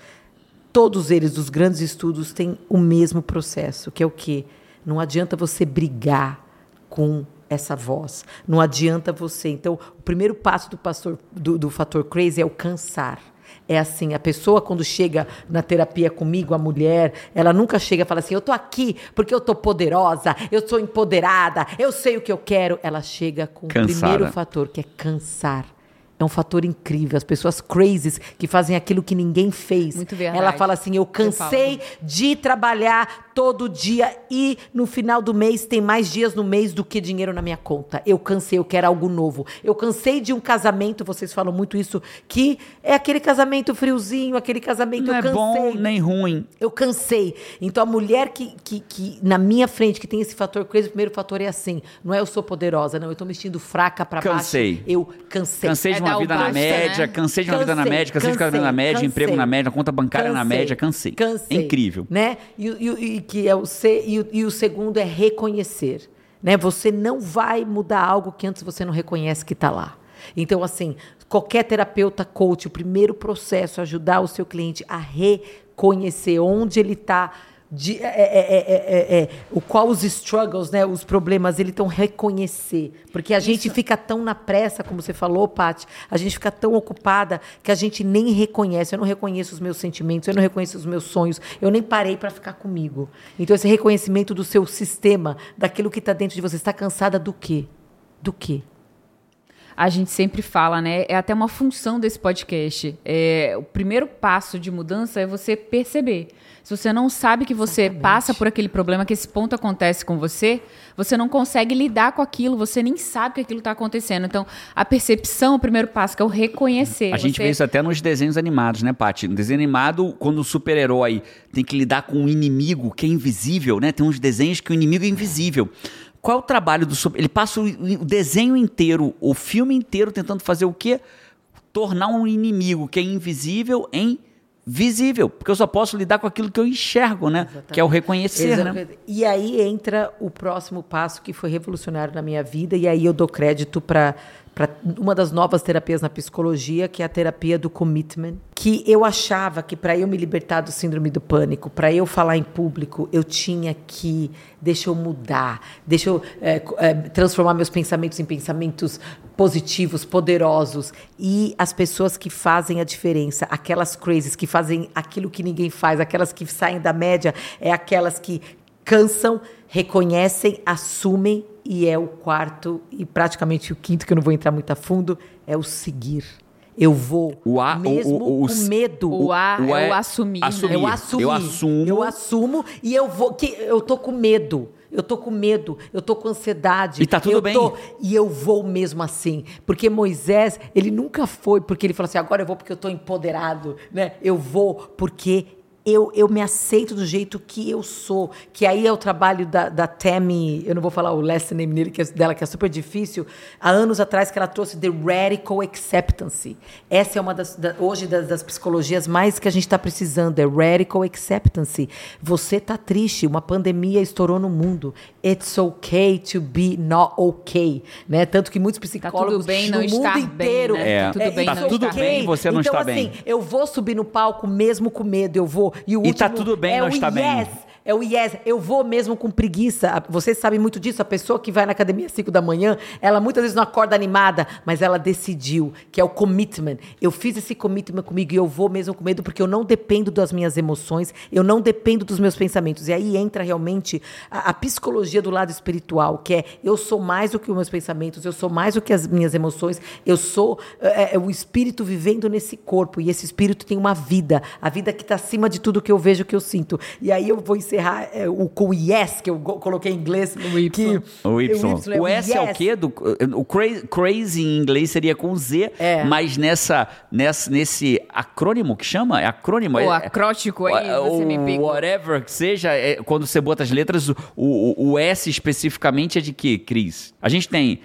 Todos eles, os grandes estudos, têm o mesmo processo, que é o quê? Não adianta você brigar com essa voz. Não adianta você. Então, o primeiro passo do, pastor, do, do fator crazy é o cansar. É assim, a pessoa quando chega na terapia comigo, a mulher, ela nunca chega e fala assim: "Eu tô aqui porque eu tô poderosa, eu sou empoderada, eu sei o que eu quero". Ela chega com Cansada. o primeiro fator, que é cansar. É um fator incrível. As pessoas crazies que fazem aquilo que ninguém fez. Muito verdade. Ela fala assim: eu cansei de trabalhar todo dia e no final do mês tem mais dias no mês do que dinheiro na minha conta. Eu cansei, eu quero algo novo. Eu cansei de um casamento, vocês falam muito isso, que é aquele casamento friozinho, aquele casamento Não eu é cansei. bom nem ruim. Eu cansei. Então, a mulher que, que, que na minha frente, que tem esse fator crazy, o primeiro fator é assim: não é eu sou poderosa, não, eu tô me sentindo fraca pra baixo. Cansei. Eu cansei. Cansei de É uma vida na média, né? cansei de uma vida na média, cansei de ficar cansei, na média, cansei. emprego na média, conta bancária na média, cansei. Cansei. É incrível. Né? E, e e que é o C, e, o, e o segundo é reconhecer. Né? Você não vai mudar algo que antes você não reconhece que está lá. Então, assim, qualquer terapeuta, coach, o primeiro processo é ajudar o seu cliente a reconhecer onde ele está. De, é, é, é, é, é, o qual os struggles, né, os problemas, ele estão reconhecer. Porque a gente fica tão na pressa, como você falou, Paty, a gente fica tão ocupada que a gente nem reconhece. Eu não reconheço os meus sentimentos, eu não reconheço os meus sonhos, eu nem parei para ficar comigo. Então, esse reconhecimento do seu sistema, daquilo que está dentro de você, está cansada do quê? Do quê? A gente sempre fala, né? É até uma função desse podcast. É, o primeiro passo de mudança é você perceber. Se você não sabe que você Exatamente. passa por aquele problema, que esse ponto acontece com você, você não consegue lidar com aquilo, você nem sabe que aquilo está acontecendo. Então, a percepção é o primeiro passo, que é o reconhecer. A gente Você- vê isso até nos desenhos animados, né, Paty? No desenho animado, quando o super-herói tem que lidar com um inimigo que é invisível, né? Tem uns desenhos que o inimigo é invisível. Qual é o trabalho do super? Ele passa o, o desenho inteiro, o filme inteiro tentando fazer o quê? Tornar um inimigo que é invisível em visível, porque eu só posso lidar com aquilo que eu enxergo, né? Exatamente. Que é o reconhecer, né? E aí entra o próximo passo que foi revolucionário na minha vida, e aí eu dou crédito para para uma das novas terapias na psicologia, que é a terapia do commitment, que eu achava que para eu me libertar do síndrome do pânico, para eu falar em público, eu tinha que deixa eu mudar, deixa eu é, é, transformar meus pensamentos em pensamentos positivos, poderosos. E as pessoas que fazem a diferença, aquelas crazies que fazem aquilo que ninguém faz, aquelas que saem da média, é aquelas que cansam, reconhecem, assumem e é o quarto e praticamente o quinto que eu não vou entrar muito a fundo é o seguir. Eu vou O a- o- mesmo o- o- com medo. O A O é é o assumir. né? assumir. Eu assumo. Eu assumo. Eu assumo e eu vou. Que eu tô com medo. Eu tô com medo, eu tô com ansiedade. E tá tudo eu bem. tô- e eu vou mesmo assim. Porque Moisés, ele nunca foi porque ele falou assim: agora eu vou porque eu tô empoderado, né? Eu vou porque eu, eu me aceito do jeito que eu sou. Que aí é o trabalho da, da Tammy, eu não vou falar o last name dele, que é- dela, que é super difícil. Há anos atrás que ela trouxe The Radical Acceptance. Essa é uma das, da- hoje, das, das psicologias mais que a gente está precisando, é Radical Acceptance. Você tá triste, uma pandemia estourou no mundo. It's okay to be not okay. Né? Tanto que muitos psicólogos bem no não mundo estar bem, inteiro... né? É. Tudo bem it's não tudo estar bem, você não então, está assim, bem. eu vou subir no palco mesmo com medo, eu vou. E, o E tá último tudo bem é não estar bem. yes, É o yes, eu vou mesmo com preguiça. Vocês sabem muito disso. A pessoa que vai na academia às 5 da manhã, ela muitas vezes não acorda animada, mas ela decidiu, que é o commitment. Eu fiz esse commitment comigo e eu vou mesmo com medo, porque eu não dependo das minhas emoções, eu não dependo dos meus pensamentos. E aí entra realmente a, a psicologia do lado espiritual, que é eu sou mais do que os meus pensamentos, eu sou mais do que as minhas emoções, eu sou é, é, o espírito vivendo nesse corpo. E esse espírito tem uma vida, a vida que está acima de tudo que eu vejo, que eu sinto. E aí eu vou encerrar é, o, com o yes, que eu coloquei em inglês. O Y. Que, O Y. é O S é o yes. quê? Do, o crazy, crazy em inglês seria com Z, É. mas nessa, nessa, nesse acrônimo que chama? É acrônimo? O é- acróstico aí, o- você me o pegou. Whatever que seja, é, quando você bota as letras, o, o, o S especificamente é de quê, Cris? A gente tem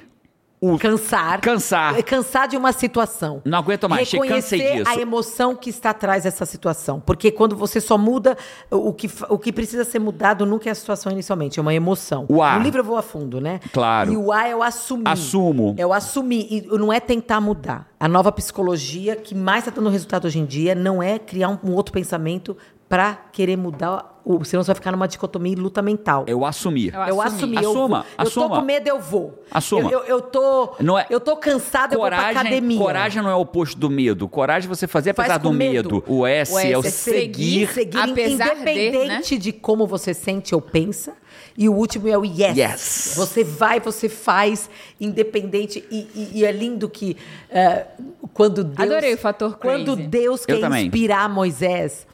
o Cansar. Cansar. É Cansar de uma situação. Não aguento mais, che- cansei Reconhecer disso. a emoção que está atrás dessa situação. Porque quando você só muda, o que, o que precisa ser mudado nunca é a situação inicialmente, é uma emoção. O A. No livro eu vou a fundo, né? Claro. E o A é o assumir. Assumo. É o assumir. E não é tentar mudar. A nova psicologia que mais está dando resultado hoje em dia não é criar um, um outro pensamento para querer mudar, o, senão você vai ficar numa dicotomia e luta mental. Eu assumir. Eu Eu assumi. assumi. eu Assuma, vou. Eu assuma. tô com medo, eu vou. Assuma. Eu, eu, eu tô, Não é- eu tô cansada, eu vou pra Coragem, academia. coragem não é o oposto do medo. Coragem você fazer Faz apesar com do medo. O S, O S é o é seguir. seguir Apesar de, independente de, como você sente ou pensa. E o último é o yes. Yes. Você vai, você faz, independente. E, e- e é lindo que eh, quando Deus. Adorei o fator Quando crazy. Deus Eu quer também. inspirar Moisés,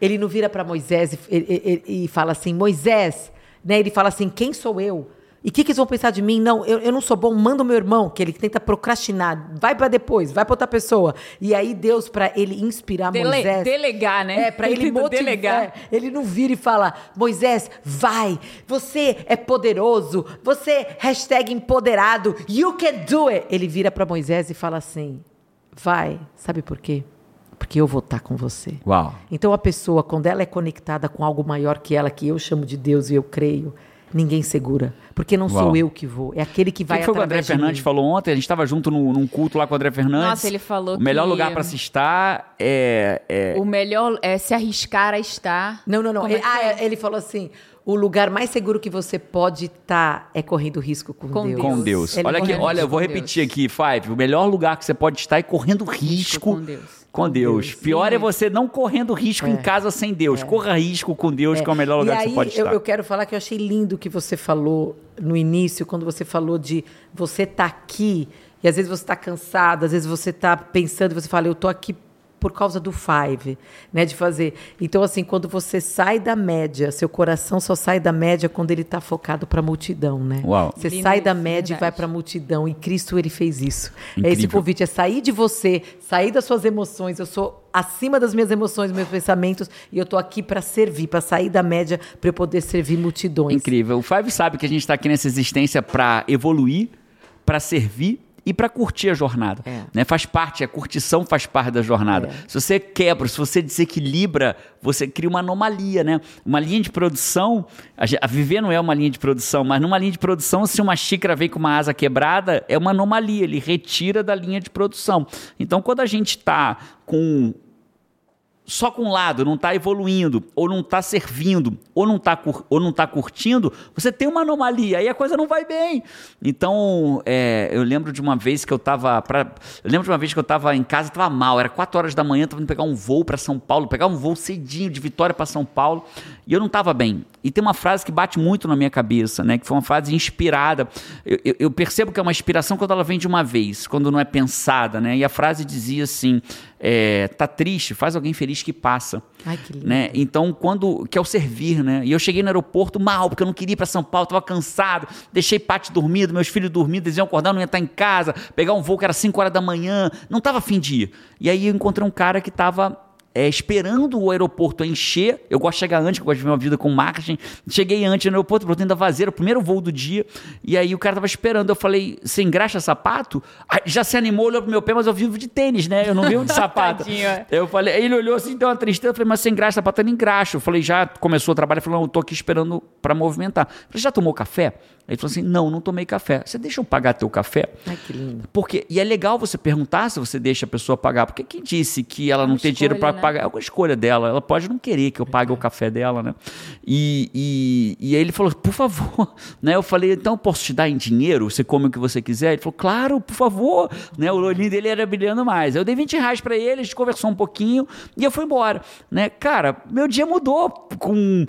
ele não vira para Moisés e, e- fala assim: Moisés, né? Ele fala assim: quem sou eu? E o que, que eles vão pensar de mim? Não, eu, eu não sou bom, manda o meu irmão, que ele tenta procrastinar. Vai para depois, vai para outra pessoa. E aí Deus, para ele inspirar Dele- Moisés. delegar, né? É, para ele Tenta motivar. delegar. é, ele não vira e fala, Moisés, vai, você é poderoso, você, hashtag empoderado, you can do it. Ele vira para Moisés e fala assim, vai, sabe por quê? Porque eu vou estar com você. Uau. Então a pessoa, quando ela é conectada com algo maior que ela, que eu chamo de Deus e eu creio, ninguém segura. Porque não Uau. sou eu que vou, é aquele que vai que foi que o André Fernandes falou ontem? A gente estava junto num, num culto lá com o André Fernandes. Nossa, ele falou O melhor que- lugar para se estar é, é- O melhor é se arriscar a estar. Não, não, não. É Ele, ah, é? ele falou assim: o lugar mais seguro que você pode estar é correndo risco com, Com Deus. com Deus. Ele olha aqui, olha, eu vou com Deus. repetir aqui, Five. O melhor lugar que você pode estar é correndo risco com Deus. Com Deus. Deus. Pior é Sim. você não correndo risco em casa sem Deus. Corra risco com Deus, que é o melhor lugar e que aí, você pode eu, estar. eu quero falar que eu achei lindo o que você falou no início, quando você falou de você tá aqui, e às vezes você está cansado, às vezes você está pensando, e você fala, eu tô aqui por causa do five, né? De fazer. Então, assim, quando você sai da média, seu coração só sai da média quando ele está focado para a multidão, né? Uau. Você Lindo sai da média e vai verdade. para a multidão. E Cristo, ele fez isso. É esse Incrível. o convite, é sair de você, sair das suas emoções. Eu sou acima das minhas emoções, meus pensamentos, e eu tô aqui para servir, para sair da média, para eu poder servir multidões. Incrível. O Five sabe que a gente está aqui nessa existência para evoluir, para servir e para curtir a jornada. É. Né? Faz parte, a curtição faz parte da jornada. Se você quebra, se você desequilibra, você cria uma anomalia, né? Uma linha de produção, a, a viver não é uma linha de produção, mas numa linha de produção, se uma xícara vem com uma asa quebrada, é uma anomalia, ele retira da linha de produção. Então, quando a gente está com só com um lado, não está evoluindo, ou não está servindo, ou não está ou não tá curtindo, você tem uma anomalia, aí a coisa não vai bem. Então, é, eu lembro de uma vez que eu estava. Eu lembro de uma vez que eu estava em casa, estava mal, era 4 horas da manhã, estava indo pegar um voo para São Paulo, pegar um voo cedinho de Vitória para São Paulo, e eu não estava bem. E tem uma frase que bate muito na minha cabeça, né? Que foi uma frase inspirada. Eu, eu- eu percebo que é uma inspiração quando ela vem de uma vez, quando não é pensada, né? E a frase dizia assim: é, tá triste, faz alguém feliz que passa. Ai, que lindo. Né? Então, quando. Que é o servir, né? E eu cheguei no aeroporto mal, porque eu não queria ir para São Paulo, estava cansado, deixei Paty dormindo, meus filhos dormindo, eles iam acordar, não ia estar em casa, pegar um voo que era 5 horas da manhã, não estava afim de ir. E aí eu encontrei um cara que estava é, esperando o aeroporto encher. Eu gosto de chegar antes, eu gosto de ver uma vida com marketing. Cheguei antes no aeroporto, ainda vazio, era o primeiro voo do dia. E aí o cara tava esperando. Eu falei, você engraxa sapato? Aí já se animou, olhou pro meu pé, mas eu vivo de tênis, né? Eu não vivo de sapato. É. Eu falei, ele olhou assim, deu uma tristeza. Eu falei, mas você engraxa sapato? Eu não engraxo. Eu falei, já começou o trabalho. Ele falou, não, eu tô aqui esperando para movimentar. Eu falei, já tomou café? Ele falou assim, não, não tomei café. Você deixa eu pagar teu café? Ai, que lindo. Porque, e é legal você perguntar se você deixa a pessoa pagar, porque quem disse que ela não tem dinheiro para escolha, né? pagar? É uma escolha dela, ela pode não querer que eu pague o café dela, né? E, e, e aí ele falou, por favor, né? Eu falei, então eu posso te dar em dinheiro? Você come o que você quiser? Ele falou, claro, por favor, né? O olhinho dele era brilhando mais. Eu dei 20 reais para ele, a gente conversou um pouquinho e eu fui embora, né? Cara, meu dia mudou com,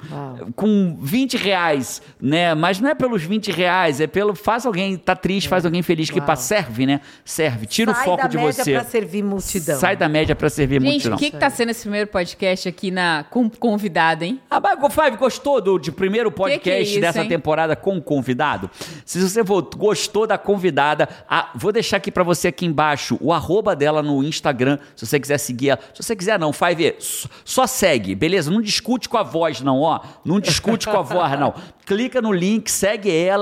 com 20 reais, né? Mas não é pelos 20 reais, é pelo faz alguém tá triste, faz alguém feliz que passa. Serve, né? Serve. Tira Sai o foco da de média você. pra servir multidão. Sai da média para servir Gente, multidão. o que, que tá sendo esse primeiro podcast aqui na, com convidado, hein? Ah, mas, Five, gostou do de primeiro que é podcast isso, dessa hein? temporada com o convidado? Se você vo- gostou da convidada, ah, vou deixar aqui pra você aqui embaixo o arroba dela no Instagram, se você quiser seguir ela. Se você quiser não, Five, só, só segue, beleza? Não discute com a voz não, ó. Não discute com a voz não. Clica no link, segue ela.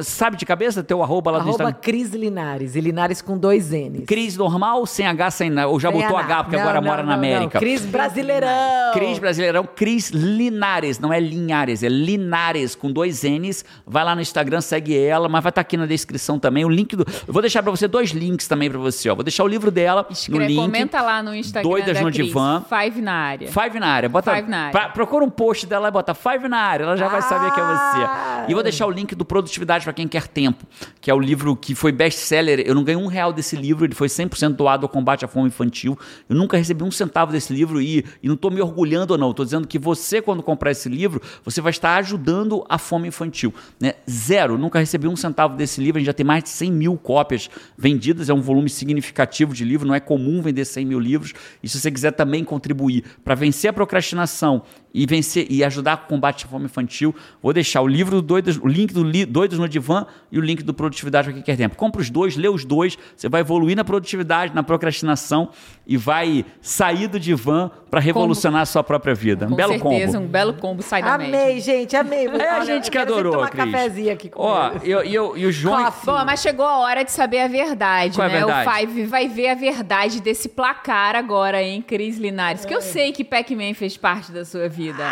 Sabe de cabeça teu arroba lá do Arroba Instagram? Cris Linares. E Linares com dois N's. Cris normal, sem H, sem N, ou já Sem botou H. H, porque Não, agora não, mora na não, não. América. Cris Brasileirão. Cris Brasileirão, Cris Linares, não é Linhares, é Linares, com dois N's. Vai lá no Instagram, segue ela, mas vai estar aqui na descrição também o link do. Eu vou deixar pra você dois links também pra você, ó. Vou deixar o livro dela no Escreve, link. comenta lá no Instagram Doidas da no Cris, divã. Five na área. Five na área, bota. Five na área. pra- procura um post dela e bota Five na área, ela já vai saber que é Ah! você. E vou deixar o link do Produtividade pra quem quer tempo, que é o livro que foi best-seller. Eu não ganhei um real desse livro, ele foi 100% doado ao combate à fome infantil. Eu nunca recebi um centavo desse livro e, e não tô me orgulhando ou não. Tô dizendo que você, quando comprar esse livro, você vai estar ajudando a fome infantil. Né? Zero, nunca recebi um centavo desse livro. A gente já tem mais de 100 mil cópias vendidas, é um volume significativo de livro, não é comum vender 100 mil livros. E se você quiser também contribuir para vencer a procrastinação e vencer e ajudar o combate à fome infantil, vou deixar o livro do Doidos, o link do li, Doidos no Divã e o link do Produtividade para quem quer tempo. Compra os dois, lê os dois, você vai evoluir na produtividade, na procrastinação e vai sair do divã para revolucionar a sua própria vida. Com um belo certeza, combo. um belo combo sai da média. Amei, gente, amei. É a gente que adorou, tomar Cris. cafezinho aqui com Ó, e eu, e eu- e o João. Bom, mas chegou a hora de saber a verdade, Qual é a né? verdade? O Five vai ver a verdade desse placar agora, hein, Cris Linares? Que eu sei que Pac-Man fez parte da sua vida.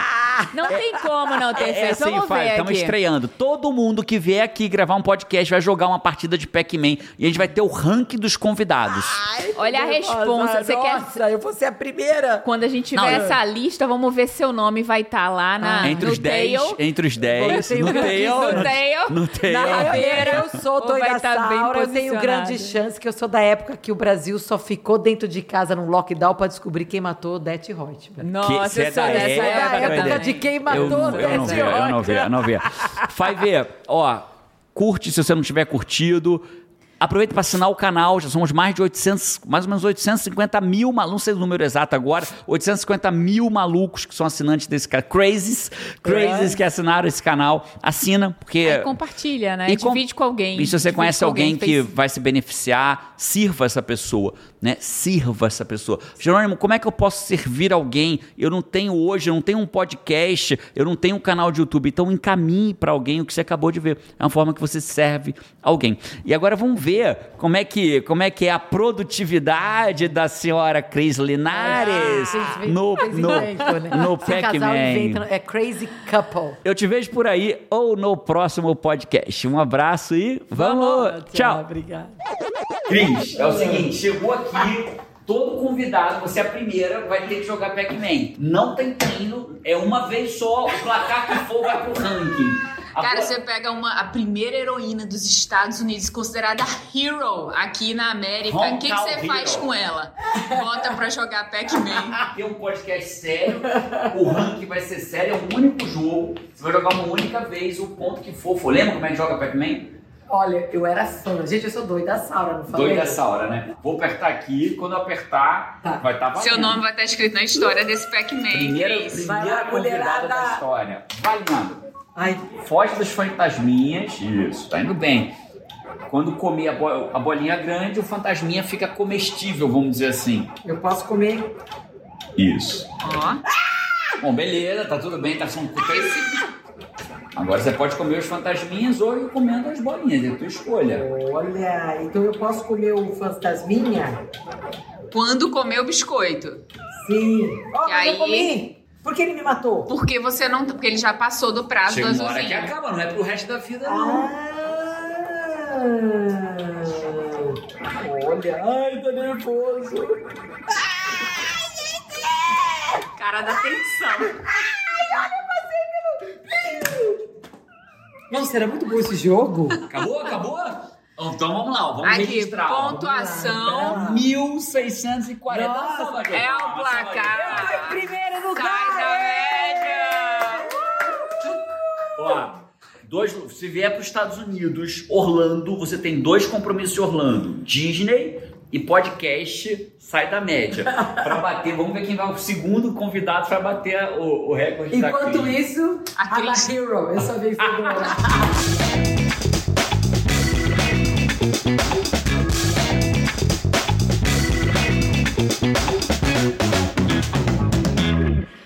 Não tem como não ter É feito. assim, Vamos Fábio, ver estamos estreando. Todo mundo que vier aqui gravar um podcast vai jogar uma partida de Pac-Man e a gente vai ter o ranking dos convidados. Ai, Olha a responsa, você quer- Nossa, eu vou ser a primeira. Quando a gente tiver Não, eu- essa lista, vamos ver se seu nome vai estar lá na, entre no os 10, tail. entre os 10, tenho no que- tail, No tail. no tail. Na eu, beira, eu sou doida tá bem Saura, eu tenho grande chance que eu sou da época que o Brasil só ficou dentro de casa num lockdown pra descobrir quem matou Dete Reutemann. Nossa, você é eu sou da dessa época, época, também. de quem Eu, matou eu não Dete vi, eu não vi, eu não vi. Vai ver, ó, curte se você não tiver curtido. Aproveita para assinar o canal, já somos mais de 800, mais ou menos 850 mil malucos, não sei o número exato agora, 850 mil malucos que são assinantes desse canal. Crazies, crazies É. que assinaram esse canal. Assina, porque... Aí compartilha, né? E Divide com alguém. E se você conhece alguém que fez- vai se beneficiar, sirva essa pessoa, né? Sirva essa pessoa. Jerônimo, como é que eu posso servir alguém? Eu não tenho hoje, eu não tenho um podcast, eu não tenho um canal de YouTube. Então encaminhe para alguém o que você acabou de ver. É uma forma que você serve alguém. E agora vamos ver como é que, como é, que é a produtividade da senhora Cris Linares Ah, no, no, né? no Pac-Man. É crazy couple. Eu te vejo por aí ou no próximo podcast. Um abraço e vamos! Tchau! Obrigada. Cris, é o seguinte, chegou aqui, todo convidado, você é a primeira, vai ter que jogar Pac-Man. Não tem treino, é uma vez só, o placar que for vai pro ranking. Cara, você pega uma, a primeira heroína dos Estados Unidos, considerada hero aqui na América. O que, que você faz hero. com ela? Bota pra jogar Pac-Man. Tem um podcast sério, o ranking vai ser sério, é um único jogo. Você vai jogar uma única vez, o ponto que for. Lembra como é que joga Pac-Man? Olha, eu era fã. Gente, eu sou doida da Saura, não falei? Doida essa hora, né? Vou apertar aqui, quando eu apertar, Tá. vai estar valendo. Seu nome vai estar escrito na história desse Pac-Man. Primeira, Cris. Vai primeira lá, convidada mulherada. da história. Valendo. Ai, Foge dos fantasminhas. Isso, tá indo bem. Quando comer a, bo- a bolinha grande, o fantasminha fica comestível, vamos dizer assim. eu posso comer. Isso. Ó. Bom, beleza, tá tudo bem, tá são três Agora você pode comer os fantasminhas ou ir comendo as bolinhas, é a tua escolha. Olha, então eu posso comer o fantasminha? Quando comer o biscoito. Sim. Ó, E mas eu aí? comi. Por que ele me matou? Porque você não. Porque ele já passou do prazo Chega do uma hora que azulzinho. acaba, não é pro resto da vida, não. Ah, olha, ai, tô nervoso. Cara da tensão. Nossa, era muito bom esse jogo. Acabou? Acabou? Então vamos lá, vamos Aqui, registrar. pontuação. 1640. Nossa, Dá uma salva de É o placar. Primeiro Sai lugar. da média! Ó, dois, se vier para os Estados Unidos, Orlando, você tem dois compromissos de Orlando: Disney e podcast sai da média. Para bater, vamos ver quem vai o segundo convidado para bater o, o recorde da Enquanto isso, A Cris. Hero, eu só vejo agora. thank you